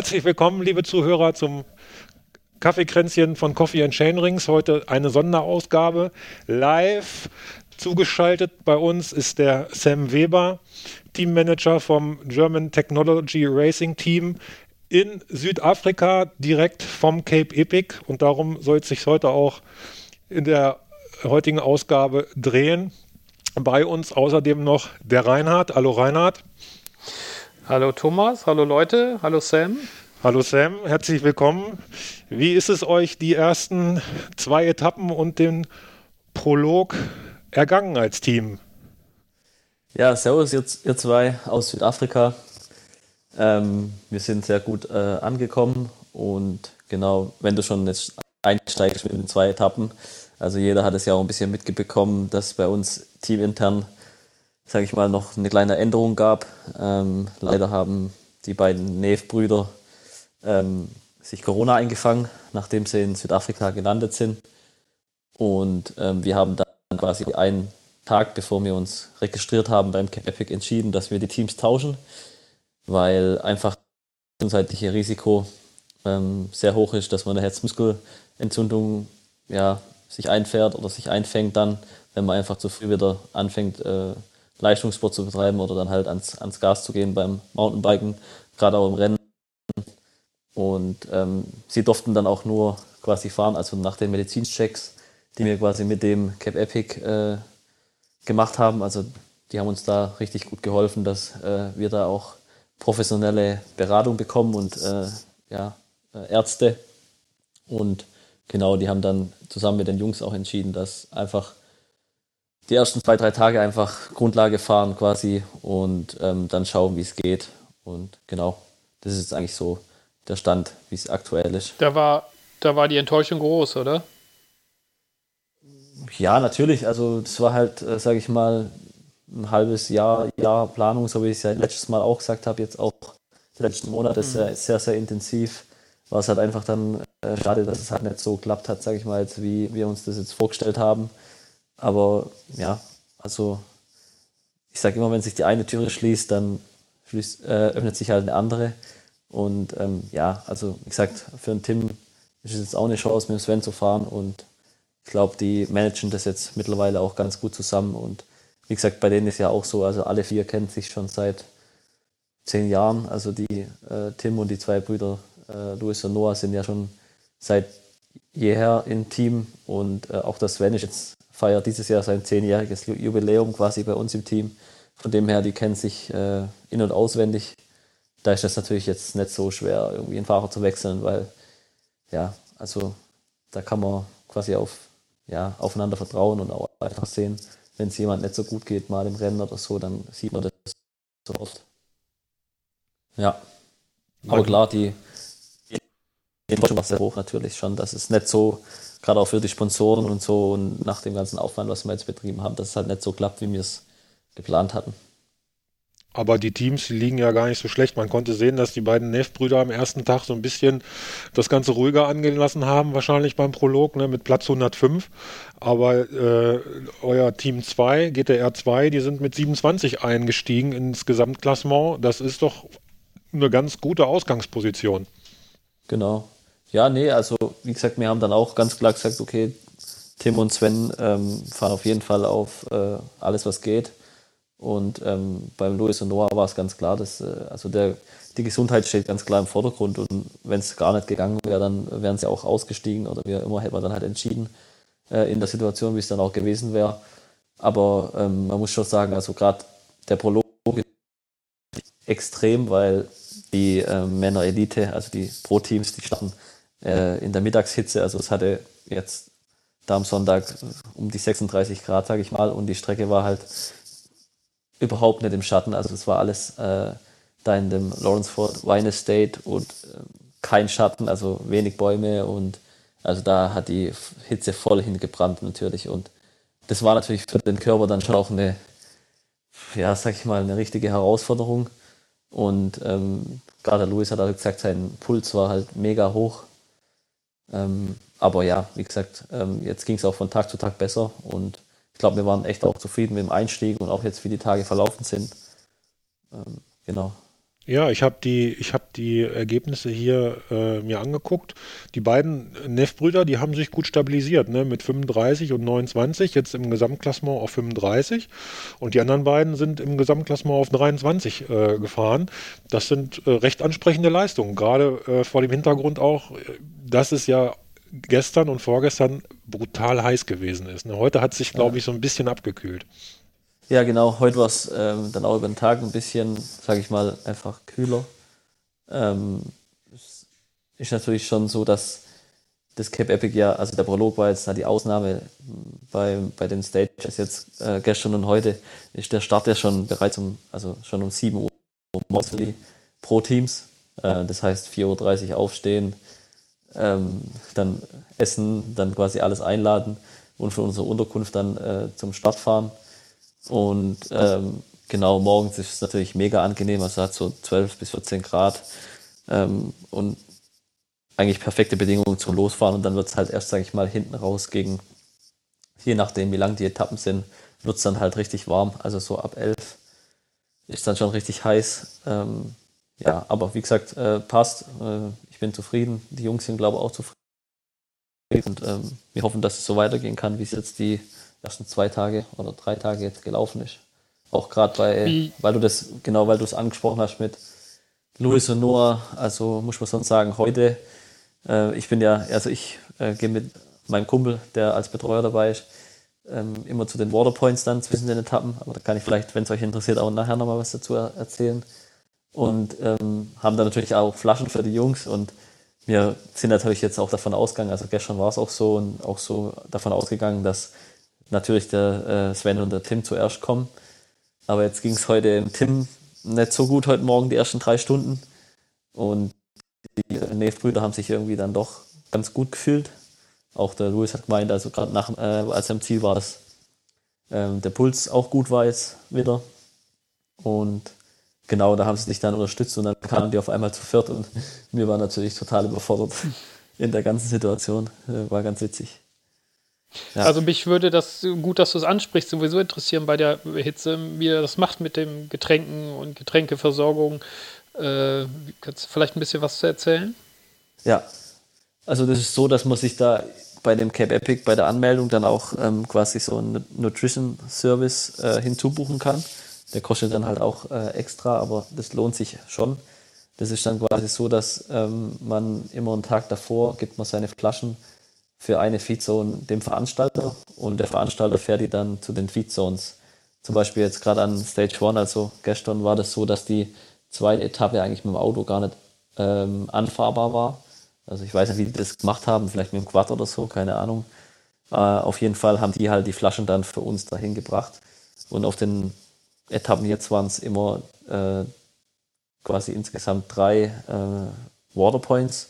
Herzlich willkommen, liebe Zuhörer, zum Kaffeekränzchen von Coffee and Chain Rings. Heute eine Sonderausgabe live. Zugeschaltet bei uns ist der Sam Weber, Teammanager vom German Technology Racing Team in Südafrika, direkt vom Cape Epic. Und darum soll es sich heute auch in der heutigen Ausgabe drehen. Bei uns außerdem noch der Reinhard. Hallo Reinhard. Hallo Thomas, hallo Leute, hallo Sam. Hallo Sam, herzlich willkommen. Wie ist es euch die ersten zwei Etappen und den Prolog ergangen als Team? Ja, servus ihr, ihr zwei aus Südafrika. Ähm, wir sind sehr gut äh, angekommen und genau, wenn du schon jetzt einsteigst mit den zwei Etappen, also jeder hat es ja auch ein bisschen mitbekommen, dass bei uns teamintern sage ich mal, noch eine kleine Änderung gab. Ähm, leider haben die beiden Neef-Brüder ähm, sich Corona eingefangen, nachdem sie in Südafrika gelandet sind. Und ähm, wir haben dann quasi einen Tag, bevor wir uns registriert haben beim Cap Epic, entschieden, dass wir die Teams tauschen, weil einfach das gesundheitliche Risiko ähm, sehr hoch ist, dass man eine Herzmuskelentzündung ja, sich einfährt oder sich einfängt dann, wenn man einfach zu früh wieder anfängt, äh, Leistungssport zu betreiben oder dann halt ans, ans Gas zu gehen beim Mountainbiken, gerade auch im Rennen. Und ähm, sie durften dann auch nur quasi fahren, also nach den Medizinchecks, die wir quasi mit dem Cap Epic äh, gemacht haben. Also die haben uns da richtig gut geholfen, dass äh, wir da auch professionelle Beratung bekommen und äh, ja, äh, Ärzte. Und genau, die haben dann zusammen mit den Jungs auch entschieden, dass einfach die ersten zwei, drei Tage einfach Grundlage fahren quasi und ähm, dann schauen, wie es geht. Und genau, das ist eigentlich so der Stand, wie es aktuell ist. Da war, da war die Enttäuschung groß, oder? Ja, natürlich. Also das war halt, äh, sage ich mal, ein halbes Jahr, Jahr Planung, so wie ich es ja letztes Mal auch gesagt habe, jetzt auch die letzten Monate mhm. sehr, sehr, sehr intensiv. War es halt einfach dann äh, schade, dass es halt nicht so geklappt hat, sage ich mal, jetzt, wie wir uns das jetzt vorgestellt haben. Aber ja, also ich sage immer, wenn sich die eine Türe schließt, dann schließt, äh, öffnet sich halt eine andere. Und ähm, ja, also wie gesagt, für einen Tim ist es jetzt auch eine Chance, mit dem Sven zu fahren. Und ich glaube, die managen das jetzt mittlerweile auch ganz gut zusammen. Und wie gesagt, bei denen ist ja auch so, also alle vier kennen sich schon seit zehn Jahren. Also die äh, Tim und die zwei Brüder äh, Louis und Noah sind ja schon seit jeher im Team. Und äh, auch der Sven ist jetzt feiert dieses Jahr sein zehnjähriges Jubiläum quasi bei uns im Team. Von dem her, die kennen sich äh, in- und auswendig. Da ist das natürlich jetzt nicht so schwer, irgendwie einen Fahrer zu wechseln, weil, ja, also da kann man quasi auf, ja, aufeinander vertrauen und auch einfach sehen, wenn es jemand nicht so gut geht, mal im Rennen oder so, dann sieht man das so oft. Ja. Aber klar, die, Enttäuschung war sehr hoch natürlich schon, dass es nicht so gerade auch für die Sponsoren und so und nach dem ganzen Aufwand, was wir jetzt betrieben haben, dass es halt nicht so klappt, wie wir es geplant hatten. Aber die Teams, die liegen ja gar nicht so schlecht. Man konnte sehen, dass die beiden Neff-Brüder am ersten Tag so ein bisschen das Ganze ruhiger angehen lassen haben, wahrscheinlich beim Prolog, ne, mit Platz 105. Aber äh, euer Team 2, GTR 2, die sind mit 27 eingestiegen ins Gesamtklassement. Das ist doch eine ganz gute Ausgangsposition. Genau. Ja, nee, also wie gesagt, wir haben dann auch ganz klar gesagt, okay, Tim und Sven ähm, fahren auf jeden Fall auf äh, alles, was geht. Und ähm, beim Louis und Noah war es ganz klar, dass äh, also der, die Gesundheit steht ganz klar im Vordergrund und wenn es gar nicht gegangen wäre, dann wären sie auch ausgestiegen oder wie immer hätte man dann halt entschieden äh, in der Situation, wie es dann auch gewesen wäre. Aber ähm, man muss schon sagen, also gerade der Prolog ist extrem, weil die äh, Männer Elite, also die Pro-Teams, die starten äh, in der Mittagshitze. Also es hatte jetzt da am Sonntag um die 36 Grad, sage ich mal, und die Strecke war halt überhaupt nicht im Schatten. Also es war alles äh, da in dem Lawrenceford Wine Estate und äh, kein Schatten, also wenig Bäume und also da hat die Hitze voll hingebrannt natürlich und das war natürlich für den Körper dann schon auch eine, ja, sag ich mal, eine richtige Herausforderung. Und ähm, gerade Louis hat auch gesagt, sein Puls war halt mega hoch. Ähm, aber ja, wie gesagt, ähm, jetzt ging es auch von Tag zu Tag besser und ich glaube, wir waren echt auch zufrieden mit dem Einstieg und auch jetzt, wie die Tage verlaufen sind. Ähm, genau. Ja, ich habe die, hab die Ergebnisse hier äh, mir angeguckt. Die beiden Neff-Brüder, die haben sich gut stabilisiert, ne? mit 35 und 29, jetzt im Gesamtklassement auf 35. Und die anderen beiden sind im Gesamtklassement auf 23 äh, gefahren. Das sind äh, recht ansprechende Leistungen, gerade äh, vor dem Hintergrund auch, dass es ja gestern und vorgestern brutal heiß gewesen ist. Ne? Heute hat sich, glaube ich, so ein bisschen abgekühlt. Ja, genau. Heute war es ähm, dann auch über den Tag ein bisschen, sage ich mal, einfach kühler. Ähm, es ist natürlich schon so, dass das Cape Epic ja, also der Prolog war jetzt die Ausnahme bei, bei den Stages jetzt äh, gestern und heute ist der Start ja schon bereits um, also schon um 7 Uhr pro Teams. Äh, das heißt 4.30 Uhr aufstehen, ähm, dann essen, dann quasi alles einladen und für unsere Unterkunft dann äh, zum Start fahren. Und ähm, genau, morgens ist es natürlich mega angenehm, also hat so 12 bis 14 Grad ähm, und eigentlich perfekte Bedingungen zum Losfahren und dann wird es halt erst, sage ich mal, hinten raus gegen, je nachdem wie lang die Etappen sind, wird es dann halt richtig warm, also so ab 11 ist dann schon richtig heiß. Ähm, ja, aber wie gesagt, äh, passt. Äh, ich bin zufrieden. Die Jungs sind, glaube ich, auch zufrieden. Und ähm, wir hoffen, dass es so weitergehen kann, wie es jetzt die ersten zwei Tage oder drei Tage jetzt gelaufen ist. Auch gerade bei, Wie? weil du das, genau, weil du es angesprochen hast mit Louis und Noah, also muss man sonst sagen, heute, äh, ich bin ja, also ich äh, gehe mit meinem Kumpel, der als Betreuer dabei ist, ähm, immer zu den Waterpoints dann zwischen den Etappen, aber da kann ich vielleicht, wenn es euch interessiert, auch nachher nochmal was dazu erzählen. Und ähm, haben da natürlich auch Flaschen für die Jungs und wir sind natürlich jetzt auch davon ausgegangen, also gestern war es auch so und auch so davon ausgegangen, dass natürlich der äh, Sven und der Tim zuerst kommen. Aber jetzt ging es heute im Tim nicht so gut heute Morgen, die ersten drei Stunden. Und die Neef-Brüder haben sich irgendwie dann doch ganz gut gefühlt. Auch der Louis hat gemeint, also gerade äh, als er im Ziel war, dass ähm, der Puls auch gut war jetzt wieder. Und genau, da haben sie sich dann unterstützt und dann kamen die auf einmal zu viert und mir war natürlich total überfordert in der ganzen Situation. Äh, war ganz witzig. Ja. Also mich würde das, gut, dass du es ansprichst, sowieso interessieren bei der Hitze, wie er das macht mit dem Getränken und Getränkeversorgung. Äh, kannst du vielleicht ein bisschen was zu erzählen? Ja, also das ist so, dass man sich da bei dem Cape Epic bei der Anmeldung dann auch ähm, quasi so einen Nutrition Service äh, hinzubuchen kann. Der kostet dann halt auch äh, extra, aber das lohnt sich schon. Das ist dann quasi so, dass ähm, man immer einen Tag davor gibt man seine Flaschen für eine Feedzone dem Veranstalter und der Veranstalter fährt die dann zu den Feedzones. Zum Beispiel jetzt gerade an Stage One, also gestern war das so, dass die zweite Etappe eigentlich mit dem Auto gar nicht ähm, anfahrbar war. Also ich weiß nicht, wie die das gemacht haben, vielleicht mit dem Quad oder so, keine Ahnung. Äh, auf jeden Fall haben die halt die Flaschen dann für uns dahin gebracht. Und auf den Etappen jetzt waren es immer äh, quasi insgesamt drei äh, Waterpoints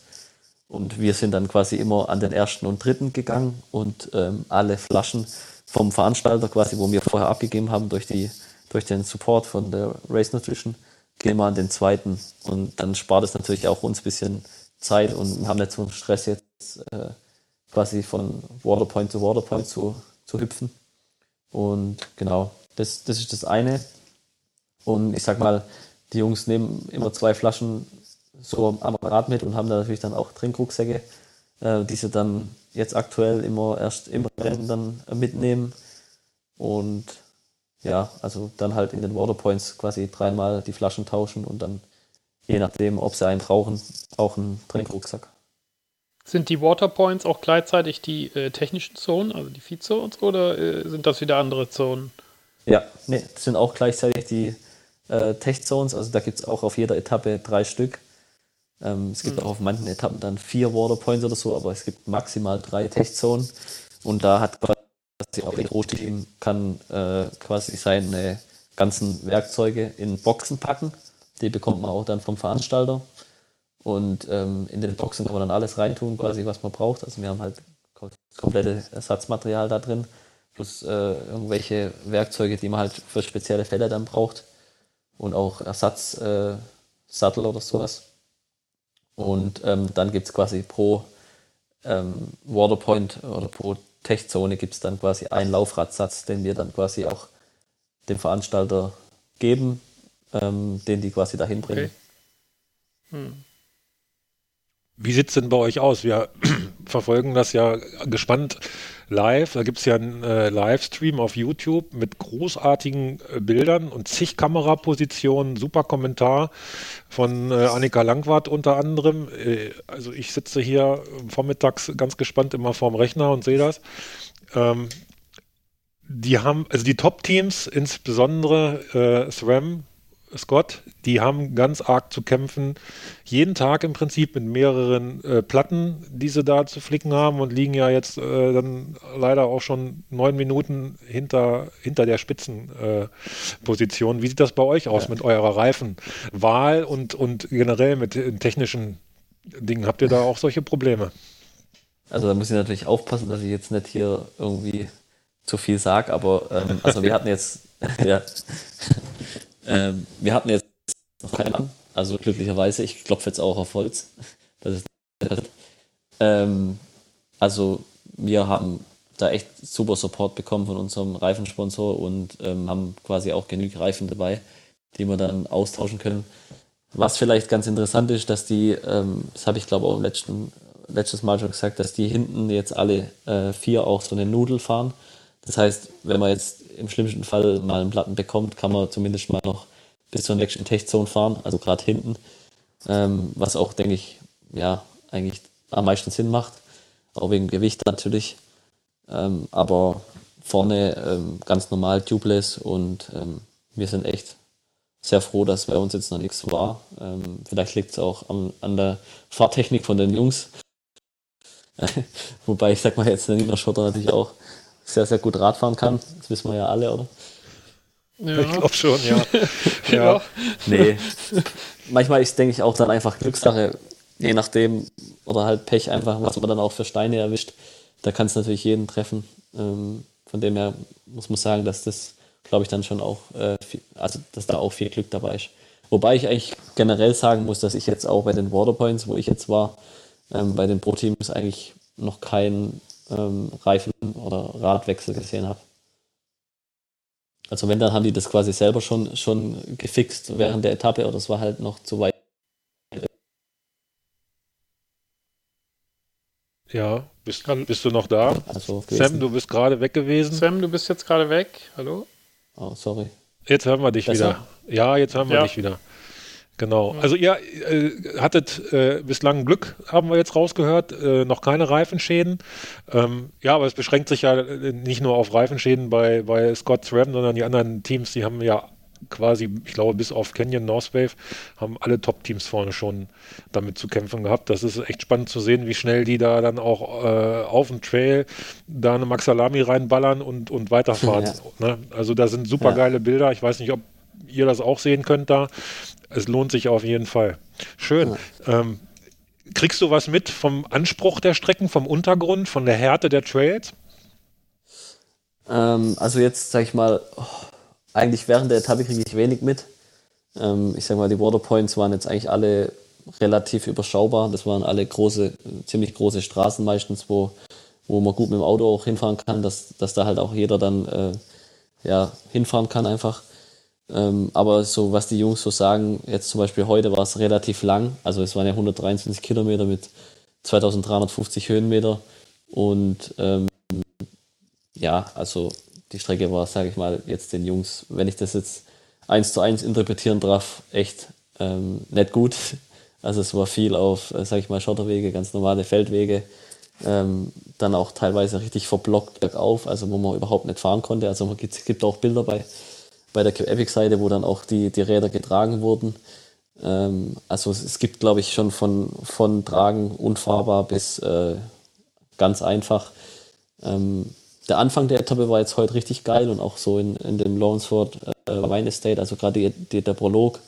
und wir sind dann quasi immer an den ersten und dritten gegangen und ähm, alle Flaschen vom Veranstalter quasi, wo wir vorher abgegeben haben durch, die, durch den Support von der Race Nutrition, gehen wir an den zweiten. Und dann spart es natürlich auch uns ein bisschen Zeit und haben nicht so einen Stress jetzt äh, quasi von Waterpoint zu Waterpoint zu, zu hüpfen. Und genau, das, das ist das eine. Und ich sag mal, die Jungs nehmen immer zwei Flaschen so am Rad mit und haben da natürlich dann auch Trinkrucksäcke, äh, die sie dann jetzt aktuell immer erst im Rennen dann mitnehmen. Und ja, also dann halt in den Waterpoints quasi dreimal die Flaschen tauschen und dann je nachdem, ob sie einen brauchen, auch einen Trinkrucksack. Sind die Waterpoints auch gleichzeitig die äh, technischen Zonen, also die Feed-Zones, oder äh, sind das wieder andere Zonen? Ja, nee, das sind auch gleichzeitig die äh, Tech-Zones. Also da gibt es auch auf jeder Etappe drei Stück. Ähm, es gibt mhm. auch auf manchen Etappen dann vier Waterpoints oder so, aber es gibt maximal drei Tech-Zonen. Und da hat quasi auch das Rohsteam kann äh, quasi seine ganzen Werkzeuge in Boxen packen. Die bekommt man auch dann vom Veranstalter. Und ähm, in den Boxen kann man dann alles reintun, quasi was man braucht. Also wir haben halt das komplette Ersatzmaterial da drin, plus äh, irgendwelche Werkzeuge, die man halt für spezielle Fälle dann braucht. Und auch Ersatzsattel äh, oder sowas. Und ähm, dann gibt es quasi pro ähm, Waterpoint oder pro Tech-Zone gibt es dann quasi einen Laufradsatz, den wir dann quasi auch dem Veranstalter geben, ähm, den die quasi dahin bringen. Okay. Hm. Wie sieht es denn bei euch aus? Wir verfolgen das ja gespannt live. Da gibt es ja einen äh, Livestream auf YouTube mit großartigen äh, Bildern und zig Kamerapositionen, super Kommentar von äh, Annika Langwart unter anderem. Äh, also ich sitze hier vormittags ganz gespannt immer vorm Rechner und sehe das. Ähm, die haben, also die Top-Teams, insbesondere äh, SRAM, Scott, die haben ganz arg zu kämpfen. Jeden Tag im Prinzip mit mehreren äh, Platten, die sie da zu flicken haben und liegen ja jetzt äh, dann leider auch schon neun Minuten hinter, hinter der Spitzenposition. Äh, Wie sieht das bei euch aus ja. mit eurer Reifenwahl und, und generell mit technischen Dingen? Habt ihr da auch solche Probleme? Also da muss ich natürlich aufpassen, dass ich jetzt nicht hier irgendwie zu viel sage, aber ähm, also wir hatten jetzt ja, ähm, wir hatten jetzt noch keinen an, also glücklicherweise, ich klopfe jetzt auch auf Holz. ähm, also wir haben da echt super Support bekommen von unserem Reifensponsor und ähm, haben quasi auch genügend Reifen dabei, die wir dann austauschen können. Was vielleicht ganz interessant ist, dass die, ähm, das habe ich glaube auch letzten, letztes Mal schon gesagt, dass die hinten jetzt alle äh, vier auch so eine Nudel fahren. Das heißt, wenn man jetzt im schlimmsten Fall mal einen Platten bekommt, kann man zumindest mal noch bis zur nächsten Tech-Zone fahren, also gerade hinten. Ähm, was auch, denke ich, ja, eigentlich am meisten Sinn macht. Auch wegen Gewicht natürlich. Ähm, aber vorne ähm, ganz normal tubeless und ähm, wir sind echt sehr froh, dass bei uns jetzt noch nichts war. Ähm, vielleicht liegt es auch an, an der Fahrtechnik von den Jungs. Wobei ich sag mal jetzt, der Nina Schotter natürlich auch sehr, sehr gut Radfahren kann. Das wissen wir ja alle, oder? Ja. Ich glaube schon, ja. ja. Nee. Manchmal ist, denke ich, auch dann einfach Glückssache, je nachdem, oder halt Pech einfach, was man dann auch für Steine erwischt. Da kann es natürlich jeden treffen. Ähm, von dem her muss man sagen, dass das, glaube ich, dann schon auch, äh, viel, also dass da auch viel Glück dabei ist. Wobei ich eigentlich generell sagen muss, dass ich jetzt auch bei den Waterpoints, wo ich jetzt war, ähm, bei den Pro-Teams eigentlich noch keinen ähm, Reifen- oder Radwechsel gesehen habe. Also wenn, dann haben die das quasi selber schon, schon gefixt während der Etappe oder es war halt noch zu weit. Ja, bist, bist du noch da? Also Sam, du bist gerade weg gewesen. Sam, du bist jetzt gerade weg. Hallo? Oh, sorry. Jetzt hören wir dich Besser? wieder. Ja, jetzt hören wir ja. dich wieder. Genau. Also ihr äh, hattet äh, bislang Glück, haben wir jetzt rausgehört, äh, noch keine Reifenschäden. Ähm, ja, aber es beschränkt sich ja äh, nicht nur auf Reifenschäden bei, bei Scott Ram, sondern die anderen Teams, die haben ja quasi, ich glaube, bis auf Canyon Northwave haben alle Top-Teams vorne schon damit zu kämpfen gehabt. Das ist echt spannend zu sehen, wie schnell die da dann auch äh, auf dem Trail da eine Maxalami reinballern und, und weiterfahren. Ja. Ne? Also da sind super geile ja. Bilder. Ich weiß nicht, ob ihr das auch sehen könnt da es lohnt sich auf jeden Fall. Schön. Ja. Ähm, kriegst du was mit vom Anspruch der Strecken, vom Untergrund, von der Härte der Trails? Ähm, also jetzt sag ich mal, oh, eigentlich während der Etappe kriege ich wenig mit. Ähm, ich sag mal, die Waterpoints waren jetzt eigentlich alle relativ überschaubar. Das waren alle große, ziemlich große Straßen meistens, wo, wo man gut mit dem Auto auch hinfahren kann, dass, dass da halt auch jeder dann äh, ja, hinfahren kann einfach. Ähm, aber so, was die Jungs so sagen, jetzt zum Beispiel heute war es relativ lang, also es waren ja 123 Kilometer mit 2350 Höhenmeter und ähm, ja, also die Strecke war, sage ich mal, jetzt den Jungs, wenn ich das jetzt eins zu eins interpretieren darf, echt ähm, nicht gut. Also es war viel auf, äh, sage ich mal, Schotterwege, ganz normale Feldwege, ähm, dann auch teilweise richtig verblockt bergauf, also wo man überhaupt nicht fahren konnte. Also es gibt, auch Bilder bei bei der Epic-Seite, wo dann auch die, die Räder getragen wurden. Ähm, also es, gibt, glaube ich, schon von, von Tragen unfahrbar bis äh, ganz einfach. Ähm, der Anfang der Etappe war jetzt heute richtig geil und auch so in, in dem Lawrenceford äh, Wine Estate, also gerade der Prolog,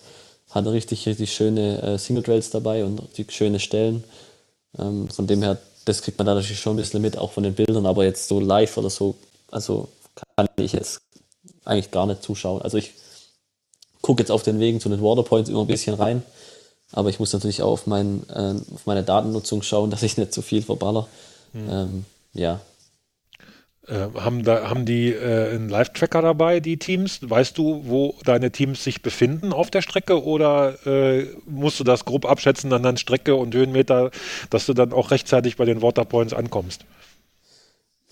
hatte richtig, richtig schöne äh, Single Trails dabei und schöne Stellen. Ähm, von dem her, das kriegt man da natürlich schon ein bisschen mit, auch von den Bildern, aber jetzt so live oder so, also kann ich jetzt eigentlich gar nicht zuschauen. Also ich gucke jetzt auf den Wegen zu den Waterpoints immer ein bisschen rein, aber ich muss natürlich auch auf, mein, äh, auf meine Datennutzung schauen, dass ich nicht zu viel verballer. Hm. Ähm, ja. Äh, haben, da, haben die äh, einen Live-Tracker dabei, die Teams? Weißt du, wo deine Teams sich befinden auf der Strecke oder äh, musst du das grob abschätzen an Strecke und Höhenmeter, dass du dann auch rechtzeitig bei den Waterpoints ankommst?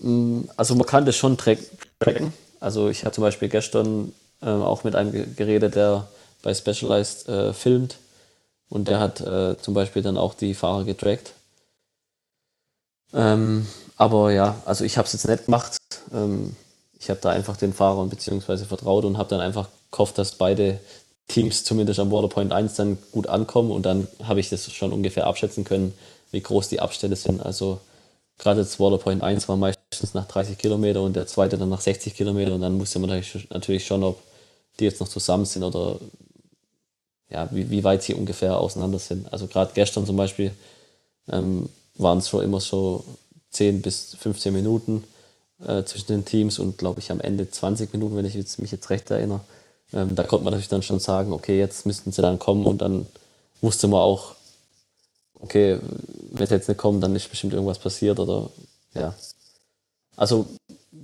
Mm, also man kann das schon tracken. Also ich habe zum Beispiel gestern äh, auch mit einem geredet, der bei Specialized äh, filmt und der hat äh, zum Beispiel dann auch die Fahrer getrackt. Ähm, aber ja, also ich habe es jetzt nicht gemacht. Ähm, ich habe da einfach den Fahrern beziehungsweise vertraut und habe dann einfach gehofft, dass beide Teams zumindest am Waterpoint 1 dann gut ankommen und dann habe ich das schon ungefähr abschätzen können, wie groß die Abstände sind. Also gerade das Waterpoint 1 war meistens nach 30 Kilometer und der zweite dann nach 60 Kilometer und dann musste man natürlich schon, ob die jetzt noch zusammen sind oder ja, wie, wie weit sie ungefähr auseinander sind. Also gerade gestern zum Beispiel ähm, waren es schon immer so 10 bis 15 Minuten äh, zwischen den Teams und glaube ich am Ende 20 Minuten, wenn ich jetzt, mich jetzt recht erinnere. Ähm, da konnte man natürlich dann schon sagen, okay, jetzt müssten sie dann kommen und dann wusste man auch, okay, wenn sie jetzt nicht kommen, dann ist bestimmt irgendwas passiert oder ja. Also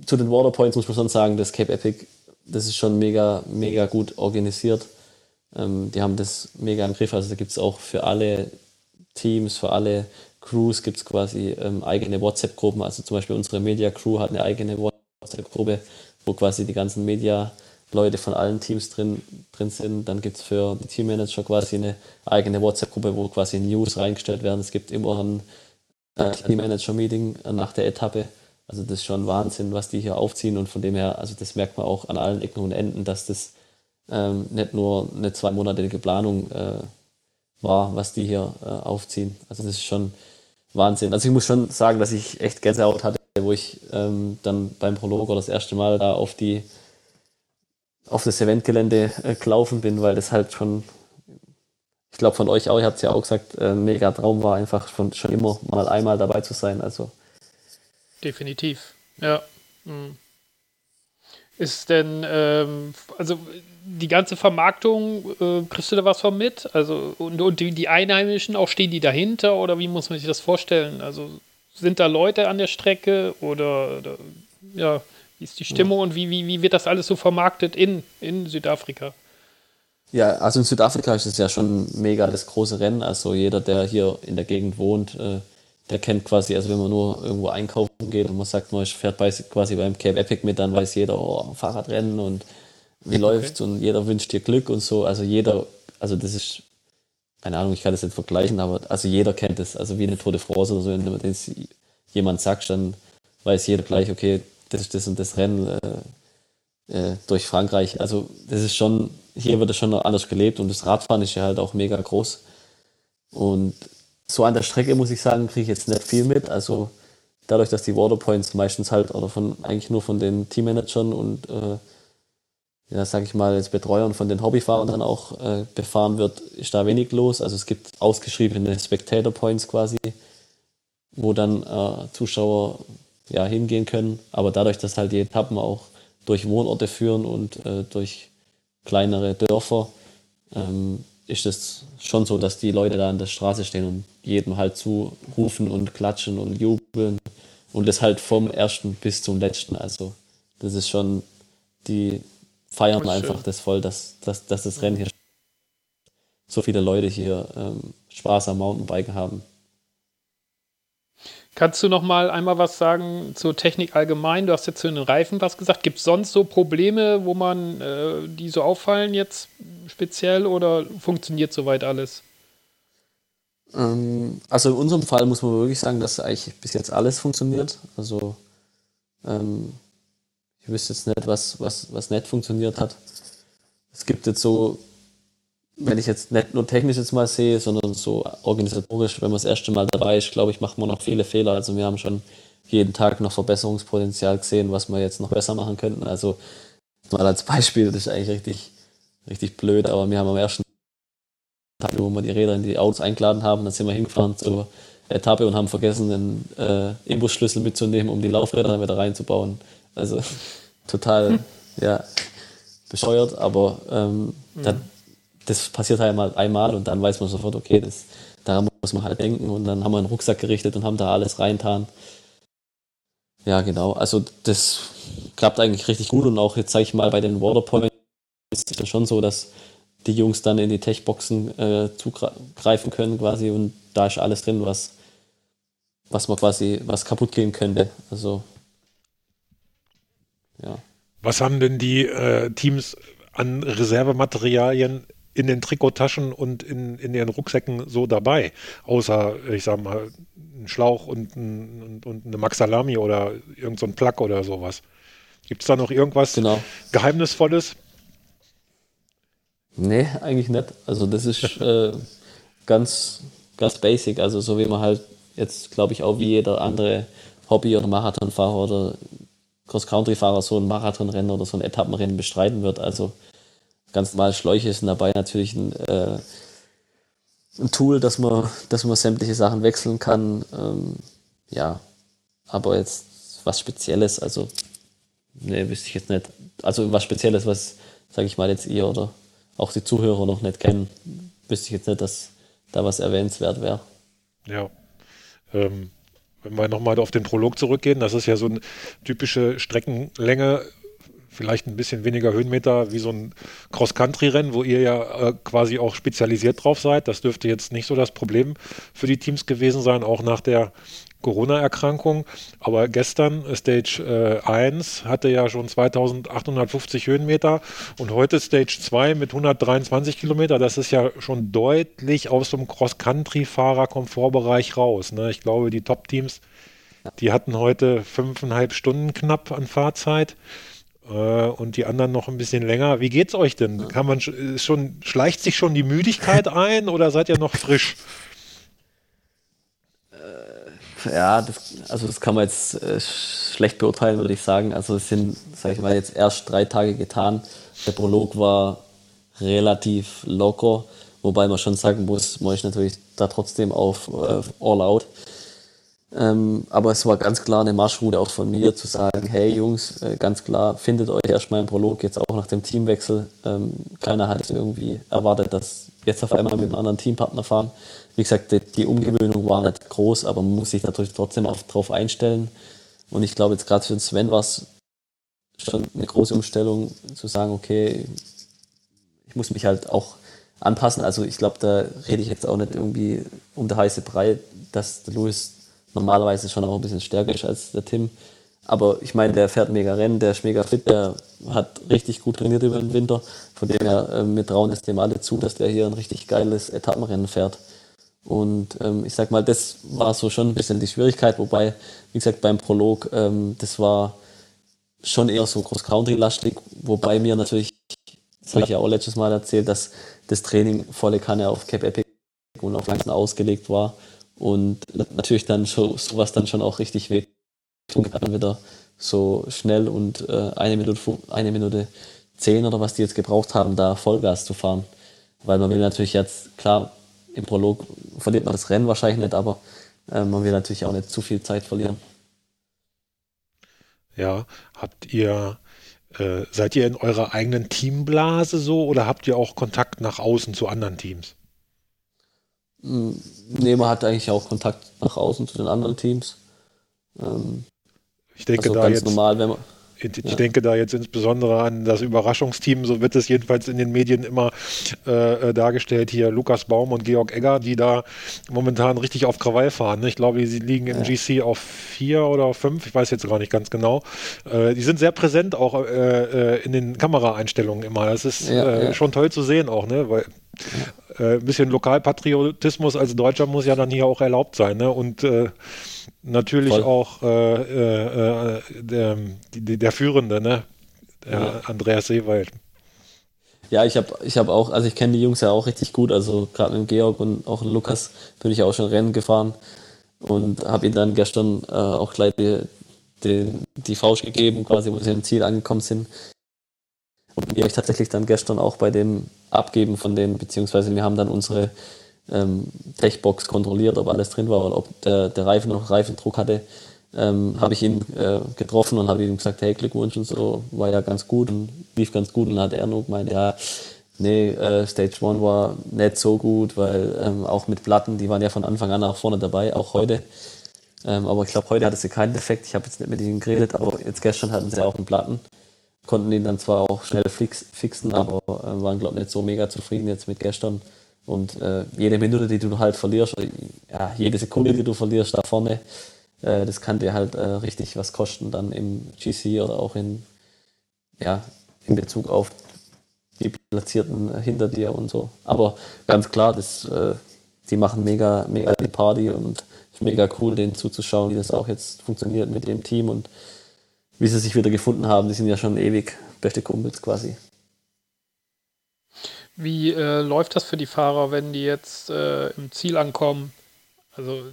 zu den Waterpoints muss man schon sagen, das Cape Epic, das ist schon mega, mega gut organisiert. Ähm, die haben das mega im Griff. Also da gibt es auch für alle Teams, für alle Crews gibt es quasi ähm, eigene WhatsApp-Gruppen. Also zum Beispiel unsere Media-Crew hat eine eigene WhatsApp-Gruppe, wo quasi die ganzen Media-Leute von allen Teams drin, drin sind. Dann gibt es für die Teammanager quasi eine eigene WhatsApp-Gruppe, wo quasi News reingestellt werden. Es gibt immer ein äh, Teammanager-Meeting nach der Etappe. Also das ist schon Wahnsinn, was die hier aufziehen und von dem her, also das merkt man auch an allen Ecken und Enden, dass das ähm, nicht nur eine zweimonatige Planung äh, war, was die hier äh, aufziehen. Also das ist schon Wahnsinn. Also ich muss schon sagen, dass ich echt Gänsehaut hatte, wo ich ähm, dann beim Prologer das erste Mal da auf die auf das Eventgelände äh, gelaufen bin, weil das halt schon, ich glaube von euch auch, ihr habt es ja auch gesagt, äh, mega Traum war, einfach schon, schon immer mal einmal dabei zu sein. Also definitiv, ja. Mhm. Ist denn, ähm, also die ganze Vermarktung, äh, kriegst du da was von mit? Also, und, und die, die, Einheimischen auch stehen die dahinter oder wie muss man sich das vorstellen? Also sind da Leute an der Strecke oder, oder ja, wie ist die Stimmung ja. und wie, wie, wie wird das alles so vermarktet in, in Südafrika? Ja, also in Südafrika ist es ja schon mega das große Rennen. Also jeder, der hier in der Gegend wohnt, äh, der kennt quasi, also wenn man nur irgendwo einkaufen geht und man sagt, man fährt bei, quasi beim Cape Epic mit, dann weiß jeder, oh, Fahrradrennen und wie okay. läuft's und jeder wünscht dir Glück und so. Also jeder, also das ist, keine Ahnung, ich kann das nicht vergleichen, aber also jeder kennt es. Also wie eine Tote France oder so, wenn du das jemand sagst, dann weiß jeder gleich, okay, das das und das Rennen äh, äh, durch Frankreich. Also das ist schon, hier wird es schon anders gelebt und das Radfahren ist ja halt auch mega groß. Und so an der Strecke muss ich sagen, kriege ich jetzt nicht viel mit. Also dadurch, dass die Waterpoints meistens halt oder von eigentlich nur von den Teammanagern und äh, ja, sag ich mal, als Betreuern von den Hobbyfahrern dann auch äh, befahren wird, ist da wenig los. Also es gibt ausgeschriebene Spectator Points quasi, wo dann äh, Zuschauer ja hingehen können. Aber dadurch, dass halt die Etappen auch durch Wohnorte führen und äh, durch kleinere Dörfer, ähm, ist es schon so, dass die Leute da an der Straße stehen und jedem halt zurufen und klatschen und jubeln. Und das halt vom ersten bis zum letzten. Also das ist schon, die feiern das einfach das voll, dass, dass, dass das Rennen hier so viele Leute hier ähm, Spaß am Mountainbiken haben. Kannst du noch mal einmal was sagen zur Technik allgemein? Du hast jetzt zu den Reifen was gesagt. Gibt es sonst so Probleme, wo man äh, die so auffallen jetzt speziell oder funktioniert soweit alles? Ähm, also in unserem Fall muss man wirklich sagen, dass eigentlich bis jetzt alles funktioniert. Also ähm, ich wüsste jetzt nicht, was, was, was nicht funktioniert hat. Es gibt jetzt so wenn ich jetzt nicht nur technisch jetzt mal sehe, sondern so organisatorisch, wenn man das erste Mal dabei ist, glaube ich, macht man noch viele Fehler. Also wir haben schon jeden Tag noch Verbesserungspotenzial gesehen, was wir jetzt noch besser machen könnten. Also mal als Beispiel, das ist eigentlich richtig, richtig blöd, aber wir haben am ersten Tag, wo wir die Räder in die Autos eingeladen haben, dann sind wir hingefahren zur Etappe und haben vergessen, den äh, Imbusschlüssel mitzunehmen, um die Laufräder dann wieder reinzubauen. Also total, ja, bescheuert, aber ähm, mhm. dann das passiert halt mal einmal und dann weiß man sofort, okay, das, daran muss man halt denken und dann haben wir einen Rucksack gerichtet und haben da alles reintan. Ja, genau. Also das klappt eigentlich richtig gut und auch jetzt sage ich mal bei den Waterpoints ist es schon so, dass die Jungs dann in die Tech-Boxen äh, zugreifen können quasi und da ist alles drin, was, was man quasi, was kaputt gehen könnte. Also ja. Was haben denn die äh, Teams an Reservematerialien in den Trikottaschen und in, in ihren Rucksäcken so dabei? Außer, ich sag mal, ein Schlauch und, ein, und, und eine Maxalami oder irgendein so Plug oder sowas. Gibt es da noch irgendwas genau. Geheimnisvolles? Nee, eigentlich nicht. Also das ist äh, ganz, ganz basic. Also so wie man halt jetzt, glaube ich, auch wie jeder andere Hobby- oder Marathonfahrer oder Cross-Country-Fahrer so ein Marathonrennen oder so ein Etappenrennen bestreiten wird. Also ganz normal Schläuche sind dabei natürlich ein, äh, ein Tool, dass man, dass man sämtliche Sachen wechseln kann. Ähm, ja, aber jetzt was Spezielles, also ne, wüsste ich jetzt nicht. Also was Spezielles, was, sage ich mal, jetzt ihr oder auch die Zuhörer noch nicht kennen, wüsste ich jetzt nicht, dass da was erwähnenswert wäre. Ja. Ähm, wenn wir nochmal auf den Prolog zurückgehen, das ist ja so eine typische Streckenlänge, vielleicht ein bisschen weniger Höhenmeter wie so ein Cross-Country-Rennen, wo ihr ja äh, quasi auch spezialisiert drauf seid. Das dürfte jetzt nicht so das Problem für die Teams gewesen sein, auch nach der Corona-Erkrankung. Aber gestern, Stage äh, 1, hatte ja schon 2850 Höhenmeter und heute Stage 2 mit 123 Kilometer. Das ist ja schon deutlich aus dem Cross-Country-Fahrer-Komfortbereich raus. Ne? Ich glaube, die Top-Teams, die hatten heute fünfeinhalb Stunden knapp an Fahrzeit äh, und die anderen noch ein bisschen länger. Wie geht's euch denn? Kann man schon, schleicht sich schon die Müdigkeit ein oder seid ihr noch frisch? Ja, das, also das kann man jetzt äh, schlecht beurteilen, würde ich sagen. Also es sind, sage ich mal, jetzt erst drei Tage getan. Der Prolog war relativ locker, wobei man schon sagen muss, man ist natürlich da trotzdem auf äh, All Out. Ähm, aber es war ganz klar eine Marschroute auch von mir zu sagen, hey Jungs, äh, ganz klar, findet euch erstmal im Prolog jetzt auch nach dem Teamwechsel. Ähm, keiner hat irgendwie erwartet, dass jetzt auf einmal mit einem anderen Teampartner fahren. Wie gesagt, die, die Umgewöhnung war nicht groß, aber man muss sich natürlich trotzdem darauf einstellen. Und ich glaube, jetzt gerade für Sven war es schon eine große Umstellung, zu sagen, okay, ich muss mich halt auch anpassen. Also ich glaube, da rede ich jetzt auch nicht irgendwie um der heiße Brei, dass der Louis normalerweise schon auch ein bisschen stärker ist als der Tim. Aber ich meine, der fährt mega Rennen, der ist mega fit, der hat richtig gut trainiert über den Winter. Von dem her, äh, wir trauen es dem alle zu, dass der hier ein richtig geiles Etappenrennen fährt. Und ähm, ich sag mal, das war so schon ein bisschen die Schwierigkeit, wobei, wie gesagt, beim Prolog, ähm, das war schon eher so Cross-Country-lastig, wobei mir natürlich, das habe ich ja auch letztes Mal erzählt, dass das Training volle Kanne auf Cap Epic und auf Langsam ausgelegt war und natürlich dann so, sowas dann schon auch richtig weh tun kann, wieder so schnell und äh, eine, Minute, eine Minute zehn oder was die jetzt gebraucht haben, da Vollgas zu fahren. Weil man will natürlich jetzt, klar, im Prolog verliert man das Rennen wahrscheinlich nicht, aber äh, man will natürlich auch nicht zu viel Zeit verlieren. Ja, habt ihr, äh, seid ihr in eurer eigenen Teamblase so oder habt ihr auch Kontakt nach außen zu anderen Teams? Hm, nee, man hat eigentlich auch Kontakt nach außen zu den anderen Teams. Ähm, ich denke, also da jetzt, normal, man, ich ja. denke da jetzt insbesondere an das Überraschungsteam, so wird es jedenfalls in den Medien immer äh, äh, dargestellt, hier Lukas Baum und Georg Egger, die da momentan richtig auf Krawall fahren. Ne? Ich glaube, sie liegen im ja. GC auf vier oder auf fünf, ich weiß jetzt gar nicht ganz genau. Äh, die sind sehr präsent auch äh, äh in den Kameraeinstellungen immer. Das ist ja, äh, schon toll zu sehen auch, ne? weil ein bisschen Lokalpatriotismus als Deutscher muss ja dann hier auch erlaubt sein. Ne? Und natürlich Voll. auch äh, äh, der, der Führende, ne? Der ja. Andreas Seewald. Ja, ich habe ich hab auch, also ich kenne die Jungs ja auch richtig gut, also gerade mit Georg und auch Lukas bin ich auch schon Rennen gefahren und habe ihnen dann gestern äh, auch gleich die, die, die Faust gegeben, quasi, wo sie im Ziel angekommen sind. Und die habe ich tatsächlich dann gestern auch bei dem Abgeben von dem, beziehungsweise wir haben dann unsere ähm, Techbox kontrolliert, ob alles drin war oder ob der, der Reifen noch Reifendruck hatte, ähm, habe ich ihn äh, getroffen und habe ihm gesagt, hey, Glückwunsch und so, war ja ganz gut und lief ganz gut und dann hat er nur gemeint, ja, nee, äh, Stage 1 war nicht so gut, weil ähm, auch mit Platten, die waren ja von Anfang an auch vorne dabei, auch heute. Ähm, aber ich glaube, heute hatte sie keinen Defekt. Ich habe jetzt nicht mit ihnen geredet, aber jetzt gestern hatten sie auch einen Platten. Konnten ihn dann zwar auch schnell fix, fixen, aber äh, waren, glaube ich, nicht so mega zufrieden jetzt mit gestern. Und äh, jede Minute, die du halt verlierst, ja, jede Sekunde, die du verlierst da vorne, äh, das kann dir halt äh, richtig was kosten, dann im GC oder auch in, ja, in Bezug auf die Platzierten hinter dir und so. Aber ganz klar, das, äh, die machen mega, mega die Party und ist mega cool, denen zuzuschauen, wie das auch jetzt funktioniert mit dem Team und wie sie sich wieder gefunden haben. Die sind ja schon ewig beste Kumpels quasi. Wie äh, läuft das für die Fahrer, wenn die jetzt äh, im Ziel ankommen? Also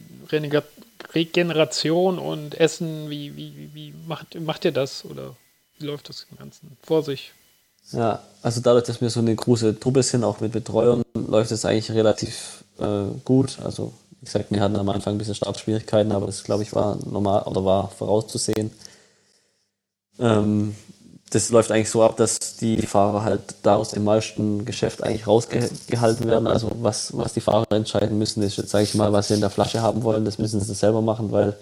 Regeneration und Essen, wie, wie, wie macht, macht ihr das? Oder wie läuft das im Ganzen vor sich? Ja, also dadurch, dass wir so eine große Truppe sind, auch mit Betreuern, läuft es eigentlich relativ äh, gut. Also wie gesagt, wir hatten am Anfang ein bisschen Startschwierigkeiten, aber das glaube ich war normal oder war vorauszusehen. Ähm, das läuft eigentlich so ab, dass die Fahrer halt da aus dem meisten Geschäft eigentlich rausgehalten werden. Also was, was die Fahrer entscheiden müssen, ist jetzt, sage ich mal, was sie in der Flasche haben wollen, das müssen sie selber machen, weil